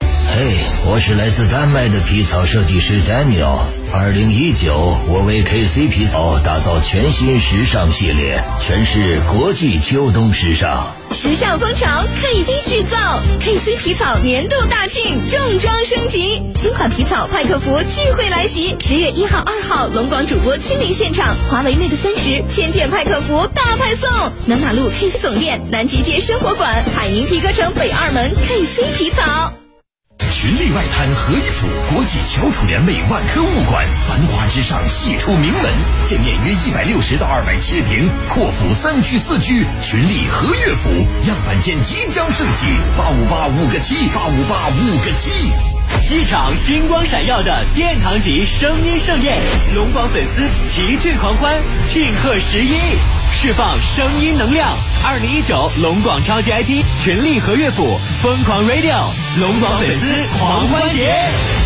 嘿，我是来自丹麦的皮草设计师 Daniel。二零一九，我为 KC 皮草打造全新时尚系列，诠释国际秋冬时尚。时尚风潮，KC 制造，KC 皮草年度大庆重装升级，新款皮草派克服聚会来袭。十月一号、二号，龙广主播亲临现场，华为 Mate 三十千件派克服大派送。南马路 KC 总店、南极街生活馆、海宁皮革城北二门 KC 皮草。群力外滩和一府国际翘楚联袂万科物管，繁华之上系出名门，建面约一百六十到二百七十平，阔府三居四居，群力和悦府样板间即将升级，八五八五个七，八五八五个七。一场星光闪耀的殿堂级声音盛宴，龙广粉丝齐聚狂欢，庆贺十一，释放声音能量。二零一九龙广超级 IP 全力和乐府疯狂 Radio 龙广粉丝狂欢节。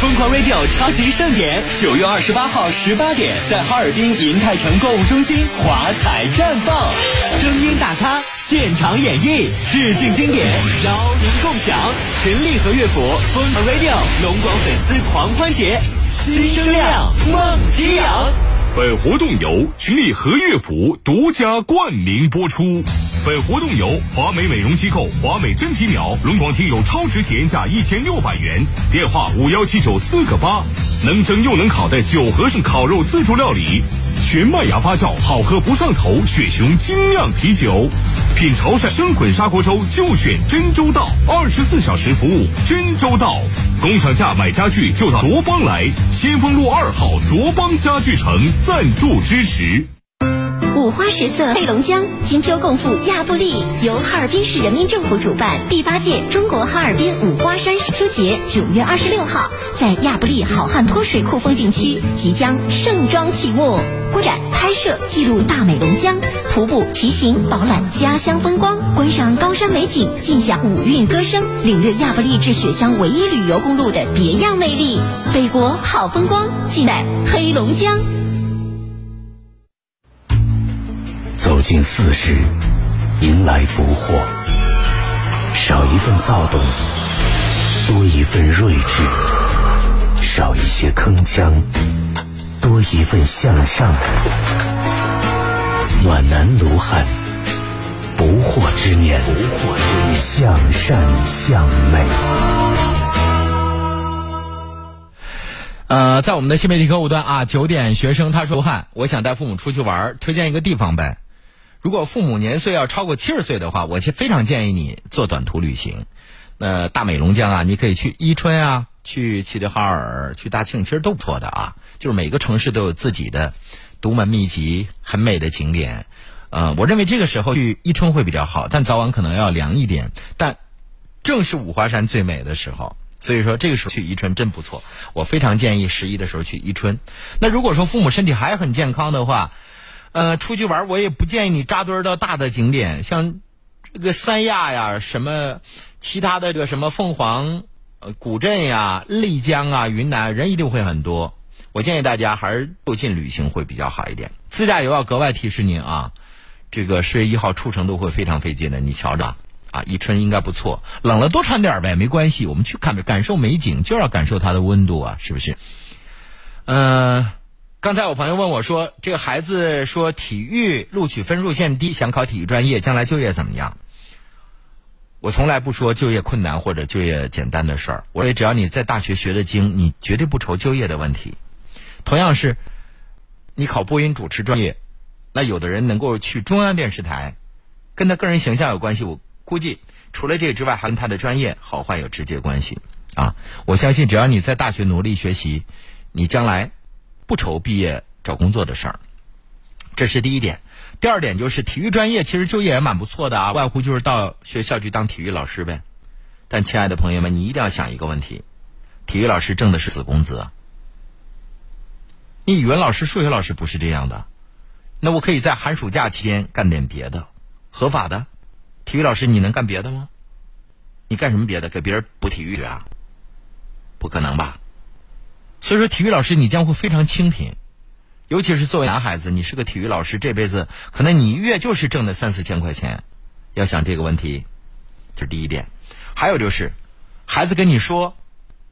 疯狂 Radio 超级盛典，九月二十八号十八点，在哈尔滨银泰城购物中心华彩绽放，声音大咖现场演绎，致敬经典，邀您共享。群力和乐府疯狂 Radio 龙广粉丝狂欢节，新声量，梦激扬。本活动由群力和乐府独家冠名播出。本活动由华美美容机构华美真皮秒龙广听友超值体验价一千六百元，电话五幺七九四个八，能蒸又能烤的九和盛烤肉自助料理，全麦芽发酵好喝不上头雪熊精酿啤酒，品潮汕生滚砂锅粥就选真周到，二十四小时服务真周到。工厂价买家具就到卓邦来，先锋路二号卓邦家具城赞助支持。五花十色黑龙江金秋共赴亚布力，由哈尔滨市人民政府主办，第八届中国哈尔滨五花山秋节九月二十六号在亚布力好汉坡水库风景区即将盛装启幕。观展、拍摄、记录大美龙江，徒步骑行饱览家乡风光，观赏高山美景，尽享五韵歌声，领略亚布力至雪乡唯一旅游公路的别样魅力。北国好风光，尽在黑龙江。走进四十，迎来福祸。少一份躁动，多一份睿智；少一些铿锵，多一份向上。暖男卢汉，不惑之年，不惑之年，向善向美。呃，在我们的新媒体客户端啊，九点学生他说汉，我想带父母出去玩，推荐一个地方呗。如果父母年岁要超过七十岁的话，我其实非常建议你做短途旅行。那大美龙江啊，你可以去伊春啊，去齐齐哈尔，去大庆，其实都不错的啊。就是每个城市都有自己的独门秘籍，很美的景点。呃，我认为这个时候去伊春会比较好，但早晚可能要凉一点。但正是五华山最美的时候，所以说这个时候去伊春真不错。我非常建议十一的时候去伊春。那如果说父母身体还很健康的话，呃，出去玩我也不建议你扎堆到大的景点，像这个三亚呀，什么其他的这个什么凤凰古镇呀、丽江啊、云南，人一定会很多。我建议大家还是就近旅行会比较好一点。自驾游要格外提示您啊，这个十月一号出城都会非常费劲的。你瞧着啊，宜春应该不错，冷了多穿点呗，没关系。我们去看感受美景，就要感受它的温度啊，是不是？嗯。刚才有朋友问我说：“这个孩子说体育录取分数线低，想考体育专业，将来就业怎么样？”我从来不说就业困难或者就业简单的事儿。我也只要你在大学学的精，你绝对不愁就业的问题。同样是，你考播音主持专业，那有的人能够去中央电视台，跟他个人形象有关系。我估计除了这个之外，还跟他的专业好坏有直接关系啊！我相信，只要你在大学努力学习，你将来。不愁毕业找工作的事儿，这是第一点。第二点就是体育专业其实就业也蛮不错的啊，外乎就是到学校去当体育老师呗。但亲爱的朋友们，你一定要想一个问题：体育老师挣的是死工资。你语文老师、数学老师不是这样的，那我可以在寒暑假期间干点别的，合法的。体育老师你能干别的吗？你干什么别的？给别人补体育啊？不可能吧？所以说，体育老师你将会非常清贫，尤其是作为男孩子，你是个体育老师，这辈子可能你一月就是挣的三四千块钱。要想这个问题，这是第一点。还有就是，孩子跟你说，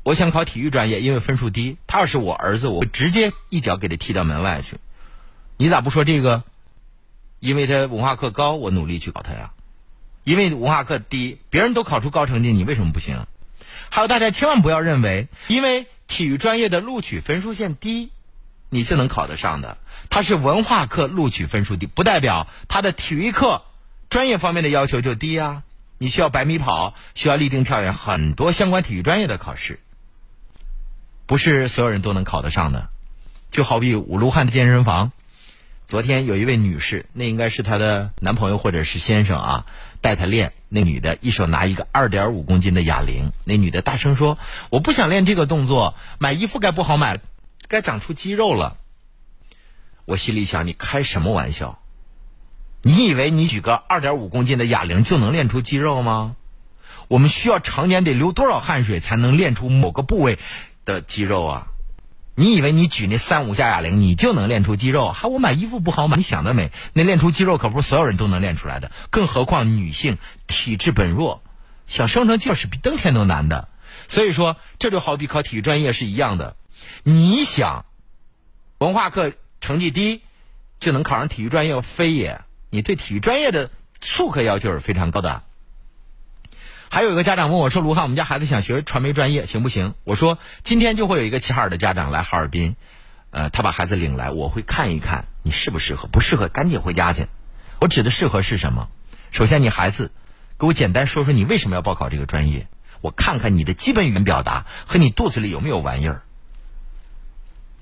我想考体育专业，因为分数低。他要是我儿子，我直接一脚给他踢到门外去。你咋不说这个？因为他文化课高，我努力去考他呀。因为文化课低，别人都考出高成绩，你为什么不行？还有大家千万不要认为，因为。体育专业的录取分数线低，你就能考得上的。它是文化课录取分数低，不代表他的体育课专业方面的要求就低啊。你需要百米跑，需要立定跳远，很多相关体育专业的考试，不是所有人都能考得上的。就好比五卢汉的健身房，昨天有一位女士，那应该是她的男朋友或者是先生啊，带她练。那女的一手拿一个二点五公斤的哑铃，那女的大声说：“我不想练这个动作，买衣服该不好买，该长出肌肉了。”我心里想：你开什么玩笑？你以为你举个二点五公斤的哑铃就能练出肌肉吗？我们需要常年得流多少汗水才能练出某个部位的肌肉啊？你以为你举那三五下哑铃，你就能练出肌肉？还我买衣服不好买？你想得美！那练出肌肉可不是所有人都能练出来的，更何况女性体质本弱，想生成肌肉是比登天都难的。所以说，这就好比考体育专业是一样的。你想，文化课成绩低就能考上体育专业，非也？你对体育专业的术科要求是非常高的。还有一个家长问我说：“卢汉，我们家孩子想学传媒专业，行不行？”我说：“今天就会有一个齐哈尔的家长来哈尔滨，呃，他把孩子领来，我会看一看你适不适合，不适合赶紧回家去。我指的适合是什么？首先，你孩子给我简单说说你为什么要报考这个专业，我看看你的基本语言表达和你肚子里有没有玩意儿。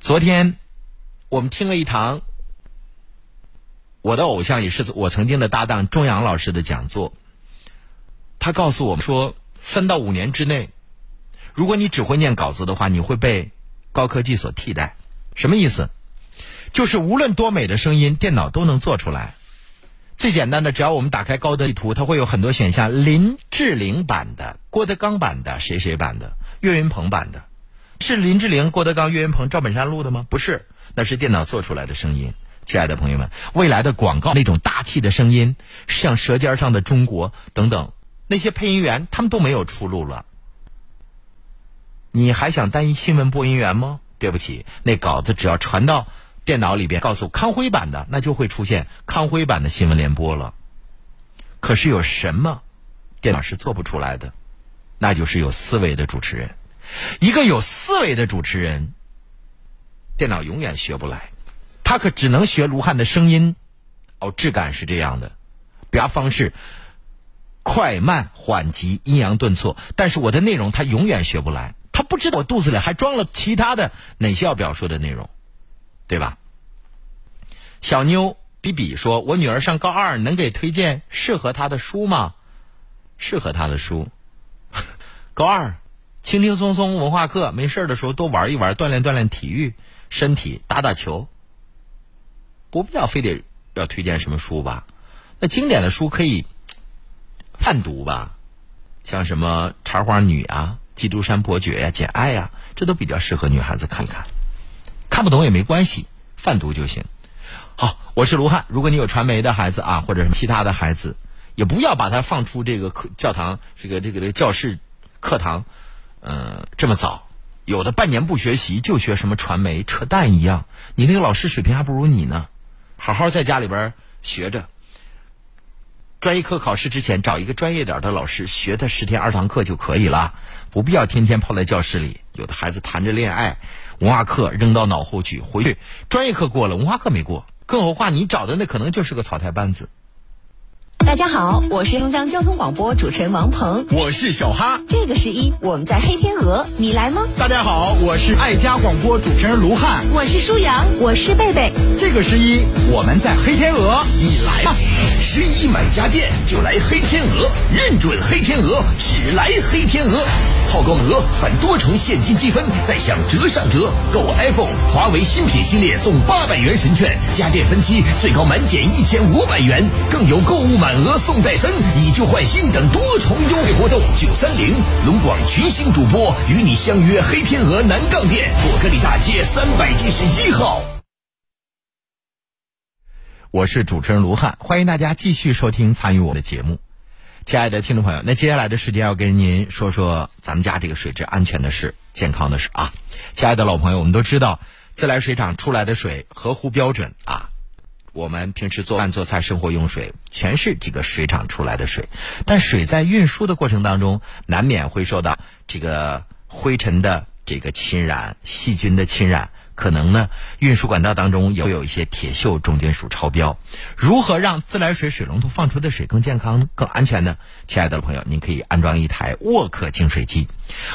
昨天我们听了一堂我的偶像也是我曾经的搭档钟阳老师的讲座。”他告诉我们说，三到五年之内，如果你只会念稿子的话，你会被高科技所替代。什么意思？就是无论多美的声音，电脑都能做出来。最简单的，只要我们打开高德地图，它会有很多选项：林志玲版的、郭德纲版的、谁谁版的、岳云鹏版的。是林志玲、郭德纲、岳云鹏、赵本山录的吗？不是，那是电脑做出来的声音。亲爱的朋友们，未来的广告那种大气的声音，像《舌尖上的中国》等等。那些配音员他们都没有出路了，你还想当一新闻播音员吗？对不起，那稿子只要传到电脑里边，告诉康辉版的，那就会出现康辉版的新闻联播了。可是有什么电脑是做不出来的？那就是有思维的主持人。一个有思维的主持人，电脑永远学不来，他可只能学卢汉的声音。哦，质感是这样的，表达方式。快慢缓急、阴阳顿挫，但是我的内容他永远学不来，他不知道我肚子里还装了其他的哪些要表述的内容，对吧？小妞比比说：“我女儿上高二，能给推荐适合她的书吗？适合她的书，高二，轻轻松松文化课，没事的时候多玩一玩，锻炼锻炼体育身体，打打球，不必要非得要推荐什么书吧？那经典的书可以。”泛读吧，像什么《茶花女》啊，《基督山伯爵》呀，《简爱》呀，这都比较适合女孩子看看。看不懂也没关系，泛读就行。好，我是卢汉。如果你有传媒的孩子啊，或者是其他的孩子，也不要把他放出这个课教堂，这个这个这个教室课堂，嗯，这么早。有的半年不学习就学什么传媒，扯淡一样。你那个老师水平还不如你呢，好好在家里边学着。专业课考试之前，找一个专业点的老师学他十天二堂课就可以了，不必要天天泡在教室里。有的孩子谈着恋爱，文化课扔到脑后去，回去专业课过了，文化课没过，更何况你找的那可能就是个草台班子。大家好，我是中江交通广播主持人王鹏，我是小哈。这个十一我们在黑天鹅，你来吗？大家好，我是爱家广播主持人卢汉，我是舒阳，我是贝贝。这个十一我们在黑天鹅，你来吗？十一买家电就来黑天鹅，认准黑天鹅，只来黑天鹅。套购额返多重现金积分，再享折上折。购 iPhone、华为新品系列送八百元神券，家电分期最高满减一千五百元，更有购物满额送戴森、以旧换新等多重优惠活动。九三零龙广群星主播与你相约黑天鹅南杠店，果戈里大街三百七十一号。我是主持人卢汉，欢迎大家继续收听参与我的节目。亲爱的听众朋友，那接下来的时间要跟您说说咱们家这个水质安全的事、健康的事啊。亲爱的老朋友，我们都知道自来水厂出来的水合乎标准啊。我们平时做饭、做菜、生活用水全是这个水厂出来的水，但水在运输的过程当中，难免会受到这个灰尘的这个侵染、细菌的侵染，可能呢运输管道当中也会有一些铁锈重金属超标。如何让自来水水龙头放出的水更健康、更安全呢？亲爱的朋友，您可以安装一台沃克净水机。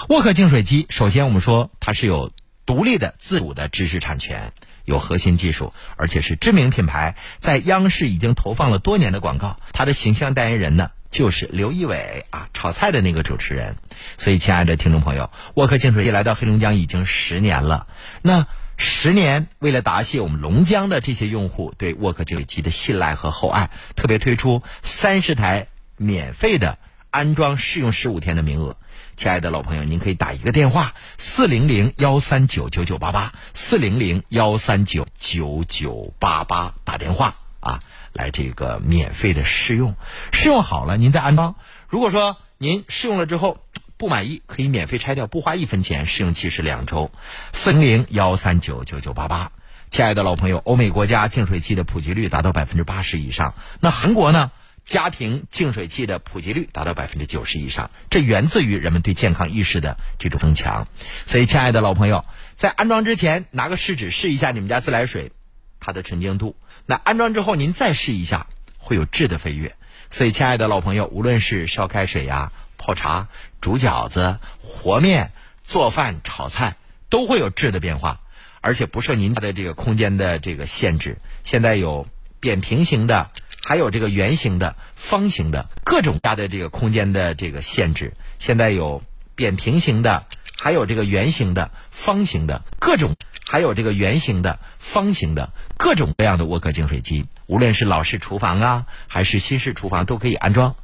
沃克净水机，首先我们说它是有独立的自主的知识产权。有核心技术，而且是知名品牌，在央视已经投放了多年的广告。它的形象代言人呢，就是刘仪伟啊，炒菜的那个主持人。所以，亲爱的听众朋友，沃克净水机来到黑龙江已经十年了。那十年，为了答谢我们龙江的这些用户对沃克净水机的信赖和厚爱，特别推出三十台免费的安装试用十五天的名额。亲爱的老朋友，您可以打一个电话四零零幺三九九九八八四零零幺三九九九八八打电话啊，来这个免费的试用，试用好了您再安装。如果说您试用了之后不满意，可以免费拆掉，不花一分钱，试用期是两周。四零零幺三九九九八八，亲爱的老朋友，欧美国家净水器的普及率达到百分之八十以上，那韩国呢？家庭净水器的普及率达到百分之九十以上，这源自于人们对健康意识的这种增强。所以，亲爱的老朋友，在安装之前拿个试纸试一下你们家自来水它的纯净度。那安装之后您再试一下，会有质的飞跃。所以，亲爱的老朋友，无论是烧开水呀、泡茶、煮饺子、和面、做饭、炒菜，都会有质的变化，而且不受您的这个空间的这个限制。现在有扁平型的。还有这个圆形的、方形的各种大的这个空间的这个限制，现在有扁平型的，还有这个圆形的、方形的各种，还有这个圆形的、方形的各种各样的沃克净水机，无论是老式厨房啊，还是新式厨房都可以安装。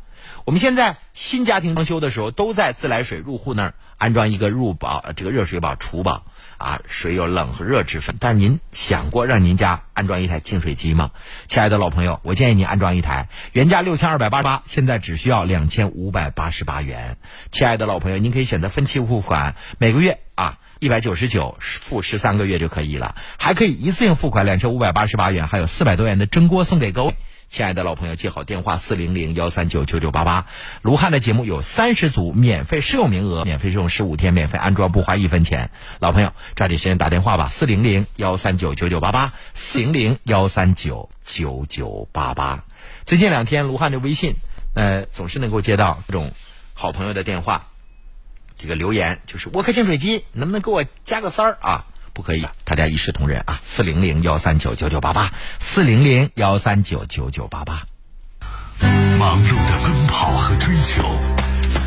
我们现在新家庭装修的时候，都在自来水入户那儿安装一个入保这个热水宝、储保。啊，水有冷和热之分，但是您想过让您家安装一台净水机吗？亲爱的老朋友，我建议您安装一台，原价六千二百八十八，现在只需要两千五百八十八元。亲爱的老朋友，您可以选择分期付款，每个月啊一百九十九，付十三个月就可以了，还可以一次性付款两千五百八十八元，还有四百多元的蒸锅送给各位。亲爱的老朋友，记好电话四零零幺三九九九八八。卢汉的节目有三十组免费试用名额，免费试用十五天，免费安装，不花一分钱。老朋友，抓紧时间打电话吧，四零零幺三九九九八八，四零零幺三九九九八八。最近两天，卢汉的微信，呃，总是能够接到这种好朋友的电话，这个留言就是沃克净水机，能不能给我加个塞儿啊？不可以，大家一视同仁啊！四零零幺三九九九八八，四零零幺三九九九八八。忙碌的奔跑和追求，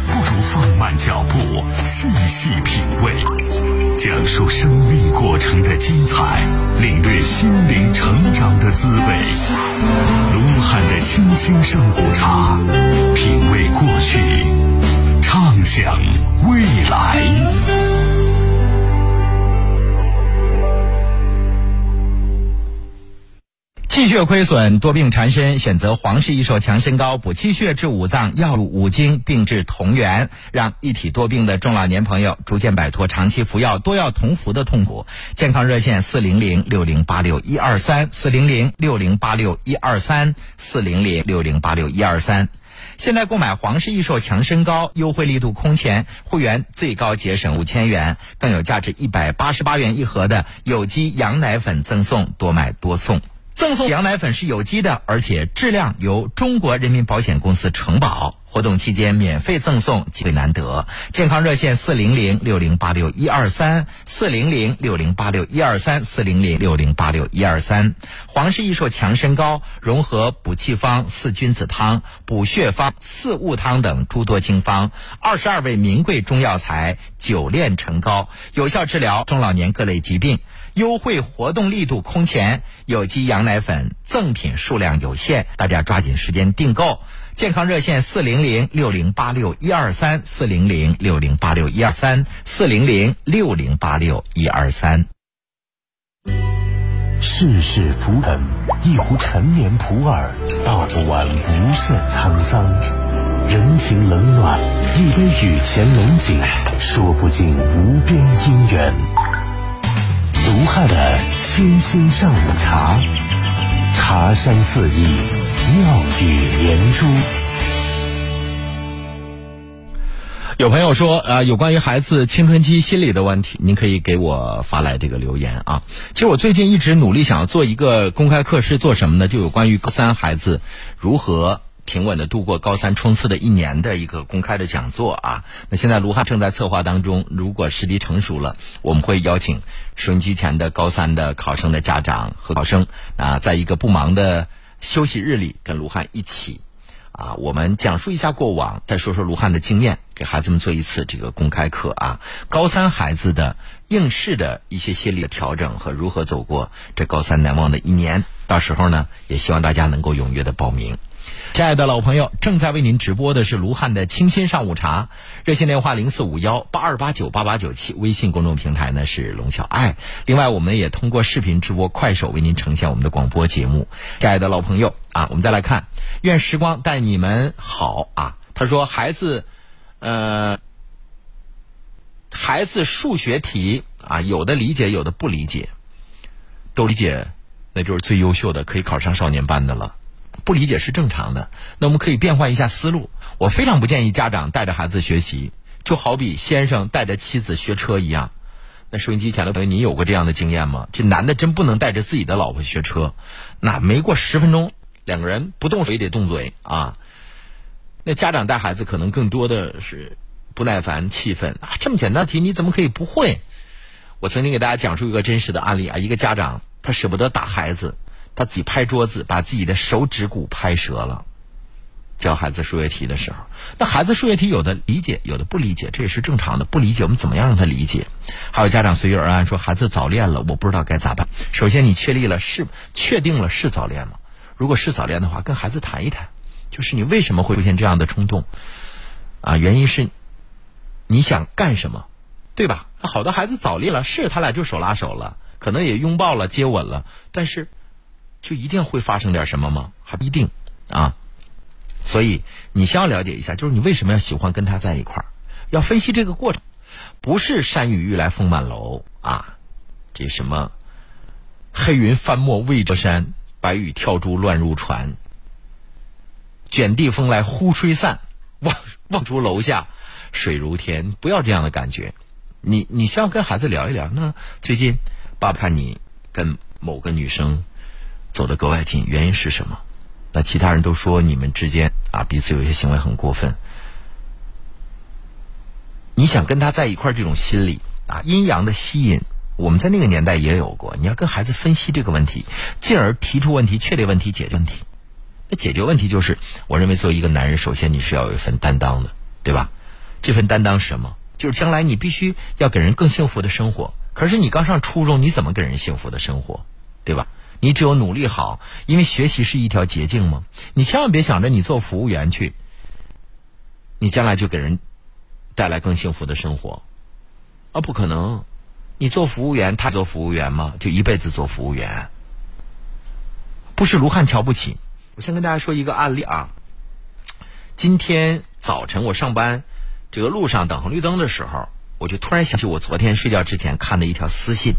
不如放慢脚步，细细品味，讲述生命过程的精彩，领略心灵成长的滋味。卢汉的清新上午茶，品味过去，血亏损、多病缠身，选择皇氏益寿强身膏，补气血、治五脏，药入五经，病治同源，让一体多病的中老年朋友逐渐摆脱长期服药多药同服的痛苦。健康热线：四零零六零八六一二三，四零零六零八六一二三，四零零六零八六一二三。现在购买皇氏益寿强身膏，优惠力度空前，会员最高节省五千元，更有价值一百八十八元一盒的有机羊奶粉赠送，多买多送。赠送羊奶粉是有机的，而且质量由中国人民保险公司承保。活动期间免费赠送，机会难得。健康热线：四零零六零八六一二三，四零零六零八六一二三，四零零六零八六一二三。皇氏益寿强身膏融合补气方四君子汤、补血方四物汤等诸多经方，二十二味名贵中药材久炼成膏，有效治疗中老年各类疾病。优惠活动力度空前，有机羊奶粉赠品数量有限，大家抓紧时间订购。健康热线：四零零六零八六一二三，四零零六零八六一二三，四零零六零八六一二三。世事浮沉，一壶陈年普洱，道不完无限沧桑；人情冷暖，一杯雨前龙井，说不尽无边姻缘。卢汉的清新上午茶，茶香四溢，妙语连珠。有朋友说，呃，有关于孩子青春期心理的问题，您可以给我发来这个留言啊。其实我最近一直努力想要做一个公开课，是做什么呢？就有关于高三孩子如何平稳的度过高三冲刺的一年的一个公开的讲座啊。那现在卢汉正在策划当中，如果时机成熟了，我们会邀请收音机前的高三的考生的家长和考生啊，在一个不忙的休息日里，跟卢汉一起。啊，我们讲述一下过往，再说说卢汉的经验，给孩子们做一次这个公开课啊。高三孩子的应试的一些心理的调整和如何走过这高三难忘的一年，到时候呢，也希望大家能够踊跃的报名。亲爱的老朋友，正在为您直播的是卢汉的清新上午茶，热线电话零四五幺八二八九八八九七，微信公众平台呢是龙小爱。另外，我们也通过视频直播快手为您呈现我们的广播节目。亲爱的老朋友啊，我们再来看，愿时光待你们好啊。他说，孩子，呃，孩子数学题啊，有的理解，有的不理解，都理解，那就是最优秀的，可以考上少年班的了。不理解是正常的，那我们可以变换一下思路。我非常不建议家长带着孩子学习，就好比先生带着妻子学车一样。那收音机前的朋友，你有过这样的经验吗？这男的真不能带着自己的老婆学车，那没过十分钟，两个人不动手也得动嘴啊。那家长带孩子可能更多的是不耐烦、气愤啊，这么简单题你怎么可以不会？我曾经给大家讲述一个真实的案例啊，一个家长他舍不得打孩子。他自己拍桌子，把自己的手指骨拍折了。教孩子数学题的时候，那孩子数学题有的理解，有的不理解，这也是正常的。不理解，我们怎么样让他理解？还有家长随遇而安说孩子早恋了，我不知道该咋办。首先，你确立了是确定了是早恋吗？如果是早恋的话，跟孩子谈一谈，就是你为什么会出现这样的冲动？啊，原因是你想干什么，对吧？好多孩子早恋了，是他俩就手拉手了，可能也拥抱了、接吻了，但是。就一定会发生点什么吗？还不一定啊。所以你先要了解一下，就是你为什么要喜欢跟他在一块儿，要分析这个过程，不是山雨欲来风满楼啊。这什么黑云翻墨未遮山，白雨跳珠乱入船，卷地风来忽吹散，望望出楼下水如天。不要这样的感觉。你你先要跟孩子聊一聊。那最近爸爸看你跟某个女生。走得格外近，原因是什么？那其他人都说你们之间啊彼此有些行为很过分。你想跟他在一块儿，这种心理啊阴阳的吸引，我们在那个年代也有过。你要跟孩子分析这个问题，进而提出问题，确立问题，解决问题。那解决问题就是，我认为作为一个男人，首先你是要有一份担当的，对吧？这份担当是什么？就是将来你必须要给人更幸福的生活。可是你刚上初中，你怎么给人幸福的生活，对吧？你只有努力好，因为学习是一条捷径嘛。你千万别想着你做服务员去，你将来就给人带来更幸福的生活，啊，不可能！你做服务员，他做服务员吗？就一辈子做服务员？不是卢汉瞧不起。我先跟大家说一个案例啊。今天早晨我上班这个路上等红绿灯的时候，我就突然想起我昨天睡觉之前看的一条私信。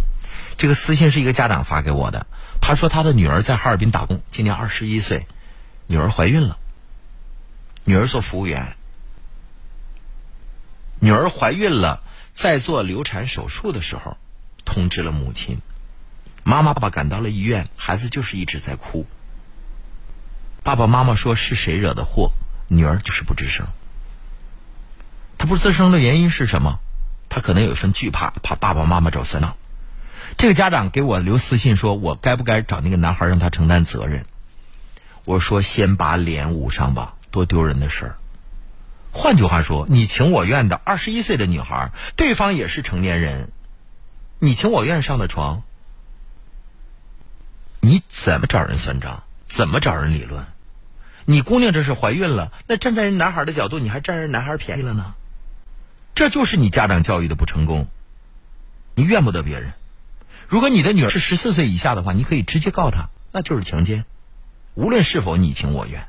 这个私信是一个家长发给我的。他说他的女儿在哈尔滨打工，今年二十一岁，女儿怀孕了。女儿做服务员，女儿怀孕了，在做流产手术的时候，通知了母亲。妈妈爸爸赶到了医院，孩子就是一直在哭。爸爸妈妈说是谁惹的祸，女儿就是不吱声。她不吱声的原因是什么？她可能有一份惧怕，怕爸爸妈妈找算账。这个家长给我留私信说：“我该不该找那个男孩让他承担责任？”我说：“先把脸捂上吧，多丢人的事儿。”换句话说，你情我愿的二十一岁的女孩，对方也是成年人，你情我愿上的床，你怎么找人算账？怎么找人理论？你姑娘这是怀孕了，那站在人男孩的角度，你还占人男孩便宜了呢？这就是你家长教育的不成功，你怨不得别人。如果你的女儿是十四岁以下的话，你可以直接告他，那就是强奸，无论是否你情我愿。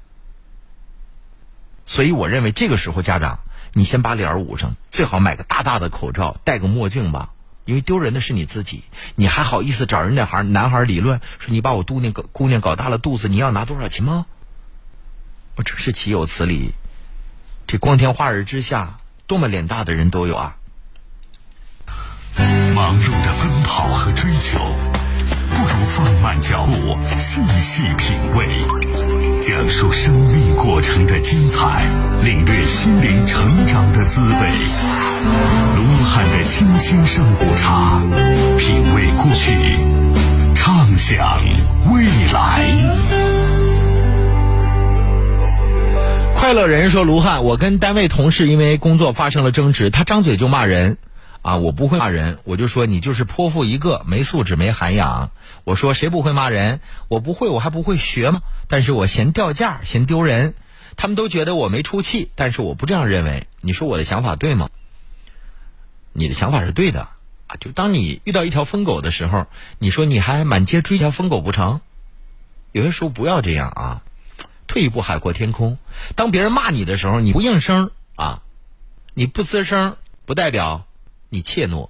所以我认为这个时候家长，你先把脸捂上，最好买个大大的口罩，戴个墨镜吧，因为丢人的是你自己。你还好意思找人家孩男孩理论，说你把我姑娘搞姑娘搞大了肚子，你要拿多少钱吗？我真是岂有此理！这光天化日之下，多么脸大的人都有啊！忙碌的奔跑和追求，不如放慢脚步，细细品味，讲述生命过程的精彩，领略心灵成长的滋味。卢汉的清新上午茶，品味过去，畅想未来。快乐人说：“卢汉，我跟单位同事因为工作发生了争执，他张嘴就骂人。”啊，我不会骂人，我就说你就是泼妇一个，没素质，没涵养。我说谁不会骂人？我不会，我还不会学吗？但是我嫌掉价，嫌丢人。他们都觉得我没出气，但是我不这样认为。你说我的想法对吗？你的想法是对的啊！就当你遇到一条疯狗的时候，你说你还满街追条疯狗不成？有些时候不要这样啊！退一步海阔天空。当别人骂你的时候，你不应声啊，你不吱声，不代表。你怯懦，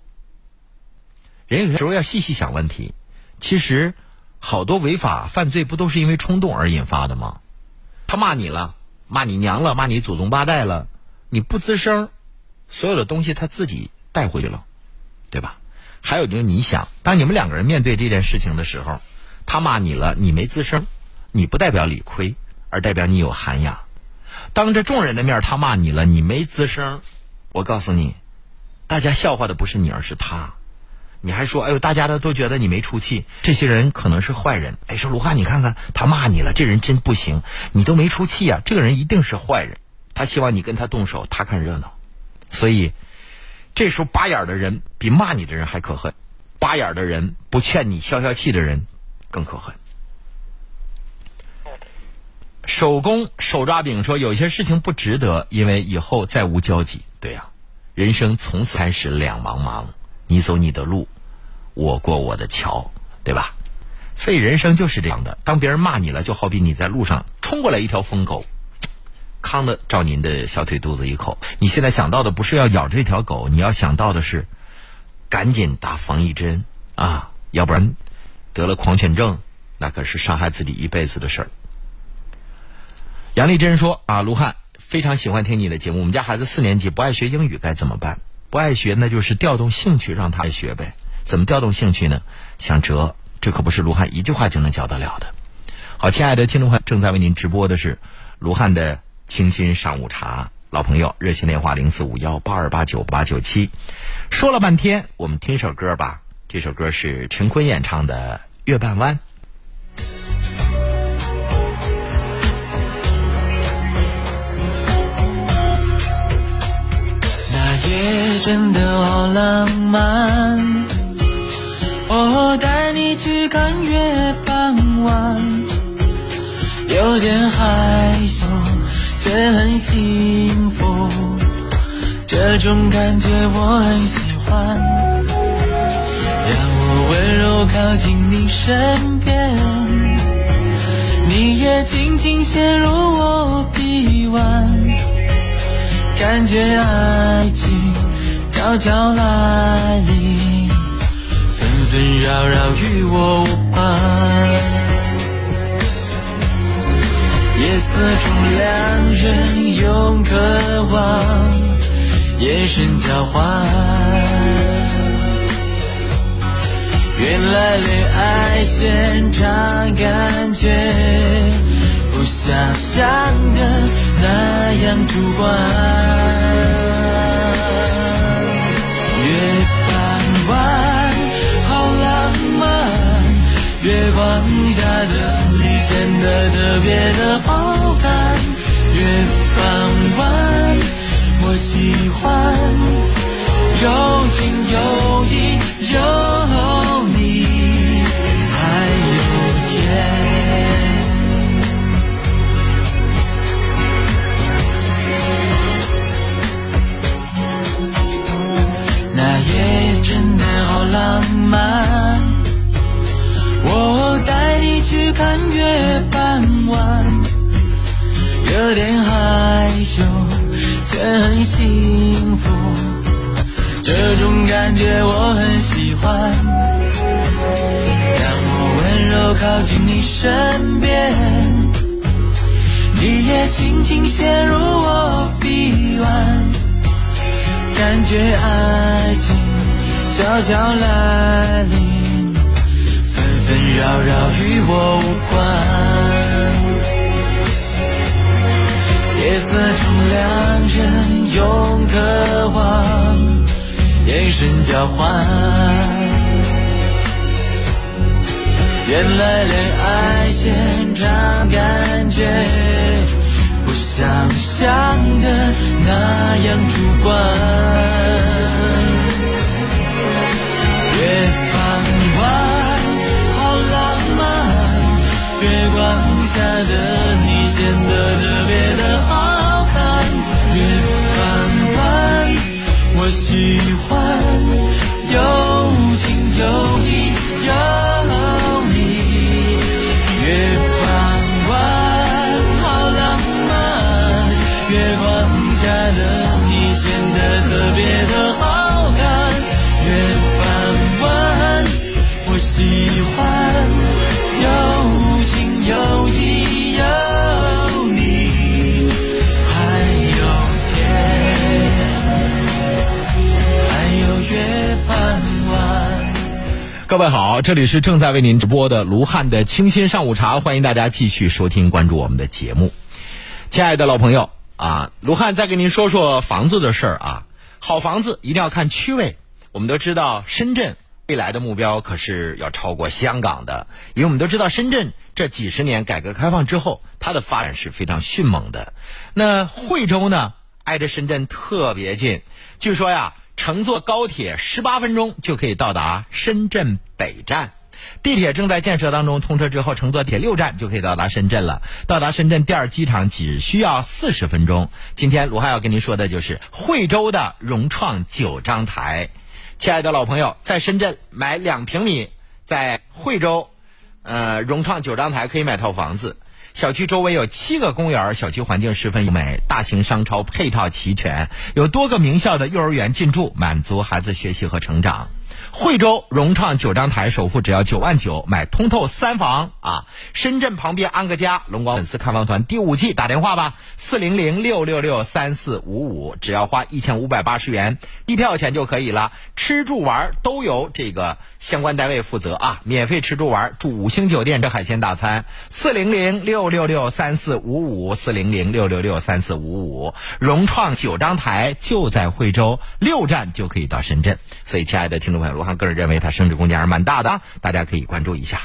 人有时候要细细想问题。其实，好多违法犯罪不都是因为冲动而引发的吗？他骂你了，骂你娘了，骂你祖宗八代了，你不吱声，所有的东西他自己带回去了，对吧？还有就是你想，当你们两个人面对这件事情的时候，他骂你了，你没吱声，你不代表理亏，而代表你有涵养。当着众人的面他骂你了，你没吱声，我告诉你。大家笑话的不是你，而是他。你还说，哎呦，大家都都觉得你没出气。这些人可能是坏人。哎，说卢汉，你看看他骂你了，这人真不行。你都没出气啊，这个人一定是坏人。他希望你跟他动手，他看热闹。所以，这时候扒眼的人比骂你的人还可恨。扒眼的人不劝你消消气的人更可恨。手工手抓饼说，有些事情不值得，因为以后再无交集。对呀。人生从此开始两茫茫，你走你的路，我过我的桥，对吧？所以人生就是这样的。当别人骂你了，就好比你在路上冲过来一条疯狗，康的照您的小腿肚子一口。你现在想到的不是要咬这条狗，你要想到的是赶紧打防疫针啊，要不然得了狂犬症，那可是伤害自己一辈子的事儿。杨丽珍说啊，卢汉。非常喜欢听你的节目。我们家孩子四年级不爱学英语该怎么办？不爱学那就是调动兴趣让他学呗。怎么调动兴趣呢？想辙，这可不是卢汉一句话就能教得了的。好，亲爱的听众朋友，正在为您直播的是卢汉的清新上午茶。老朋友，热线电话零四五幺八二八九八九七。说了半天，我们听首歌吧。这首歌是陈坤演唱的《月半弯》。真的好浪漫，我带你去看月傍晚，有点害羞却很幸福，这种感觉我很喜欢。让我温柔靠近你身边，你也轻轻陷入我臂弯。感觉爱情悄悄来临，纷纷扰扰与我无关。夜色中两人用渴望眼神交换，原来恋爱现场感觉。不想象的那样主观。月半弯，好浪漫，月光下的你显得特别的好看。月半弯，我喜欢，有情有义有浪漫，我带你去看月半弯，有点害羞却很幸福，这种感觉我很喜欢。让我温柔靠近你身边，你也轻轻陷入我臂弯。感觉爱情悄悄来临，纷纷扰扰与我无关。夜色中，两人用渴望眼神交换。原来恋爱现场感觉不像想的那样主观。月光下的你显得特别的好看。月半弯，我喜欢有情有义有你。月半弯，好浪漫，月光下的你显得特别的好各位好，这里是正在为您直播的卢汉的清新上午茶，欢迎大家继续收听关注我们的节目。亲爱的老朋友啊，卢汉再跟您说说房子的事儿啊。好房子一定要看区位，我们都知道深圳未来的目标可是要超过香港的，因为我们都知道深圳这几十年改革开放之后，它的发展是非常迅猛的。那惠州呢，挨着深圳特别近，据说呀。乘坐高铁十八分钟就可以到达深圳北站，地铁正在建设当中，通车之后乘坐铁六站就可以到达深圳了。到达深圳第二机场只需要四十分钟。今天卢汉要跟您说的就是惠州的融创九张台，亲爱的老朋友，在深圳买两平米，在惠州，呃，融创九张台可以买套房子。小区周围有七个公园，小区环境十分优美，大型商超配套齐全，有多个名校的幼儿园进驻，满足孩子学习和成长。惠州融创九张台首付只要九万九，买通透三房啊！深圳旁边安个家，龙广粉丝看房团第五季打电话吧，四零零六六六三四五五，只要花一千五百八十元。一票钱就可以了，吃住玩都由这个相关单位负责啊，免费吃住玩，住五星酒店吃海鲜大餐，四零零六六六三四五五，四零零六六六三四五五，融创九张台就在惠州，六站就可以到深圳，所以亲爱的听众朋友。罗汉个人认为，它升值空间还是蛮大的，大家可以关注一下。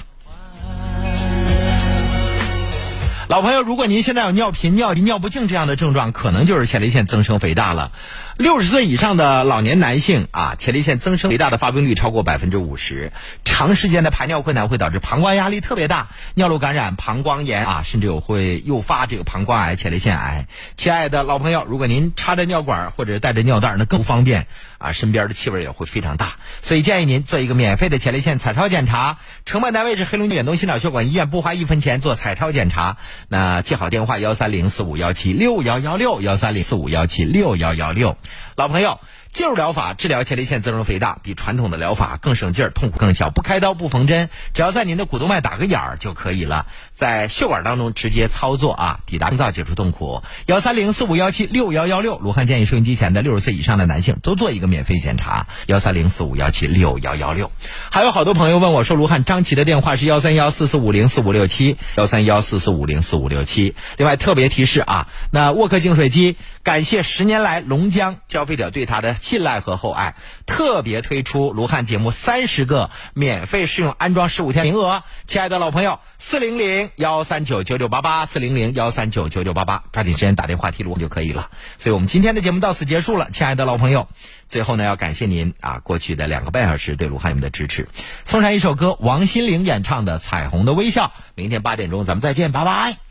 老朋友，如果您现在有尿频、尿急、尿不尽这样的症状，可能就是前列腺增生肥大了。六十岁以上的老年男性啊，前列腺增生肥大的发病率超过百分之五十，长时间的排尿困难会导致膀胱压力特别大，尿路感染、膀胱炎啊，甚至有会诱发这个膀胱癌、前列腺癌。亲爱的老朋友，如果您插着尿管或者带着尿袋，那更不方便啊，身边的气味也会非常大。所以建议您做一个免费的前列腺彩超检查，承办单位是黑龙江远东心脑血管医院，不花一分钱做彩超检查。那记好电话：幺三零四五幺七六幺幺六，幺三零四五幺七六幺幺六。老朋友，介入疗法治疗前列腺增生肥大，比传统的疗法更省劲儿，痛苦更小，不开刀不缝针，只要在您的股动脉打个眼儿就可以了，在血管当中直接操作啊，抵达病灶，解除痛苦。幺三零四五幺七六幺幺六，卢汉建议收音机前的六十岁以上的男性都做一个免费检查。幺三零四五幺七六幺幺六，还有好多朋友问我说，卢汉张琪的电话是幺三幺四四五零四五六七，幺三幺四四五零四五六七。另外特别提示啊，那沃克净水机，感谢十年来龙江消费者对他的信赖和厚爱，特别推出卢汉节目三十个免费试用安装十五天名额。亲爱的老朋友，四零零幺三九九九八八，四零零幺三九九九八八，抓紧时间打电话提卢汉就可以了。所以我们今天的节目到此结束了，亲爱的老朋友。最后呢，要感谢您啊，过去的两个半小时对卢汉们的支持。送上一首歌，王心凌演唱的《彩虹的微笑》。明天八点钟咱们再见，拜拜。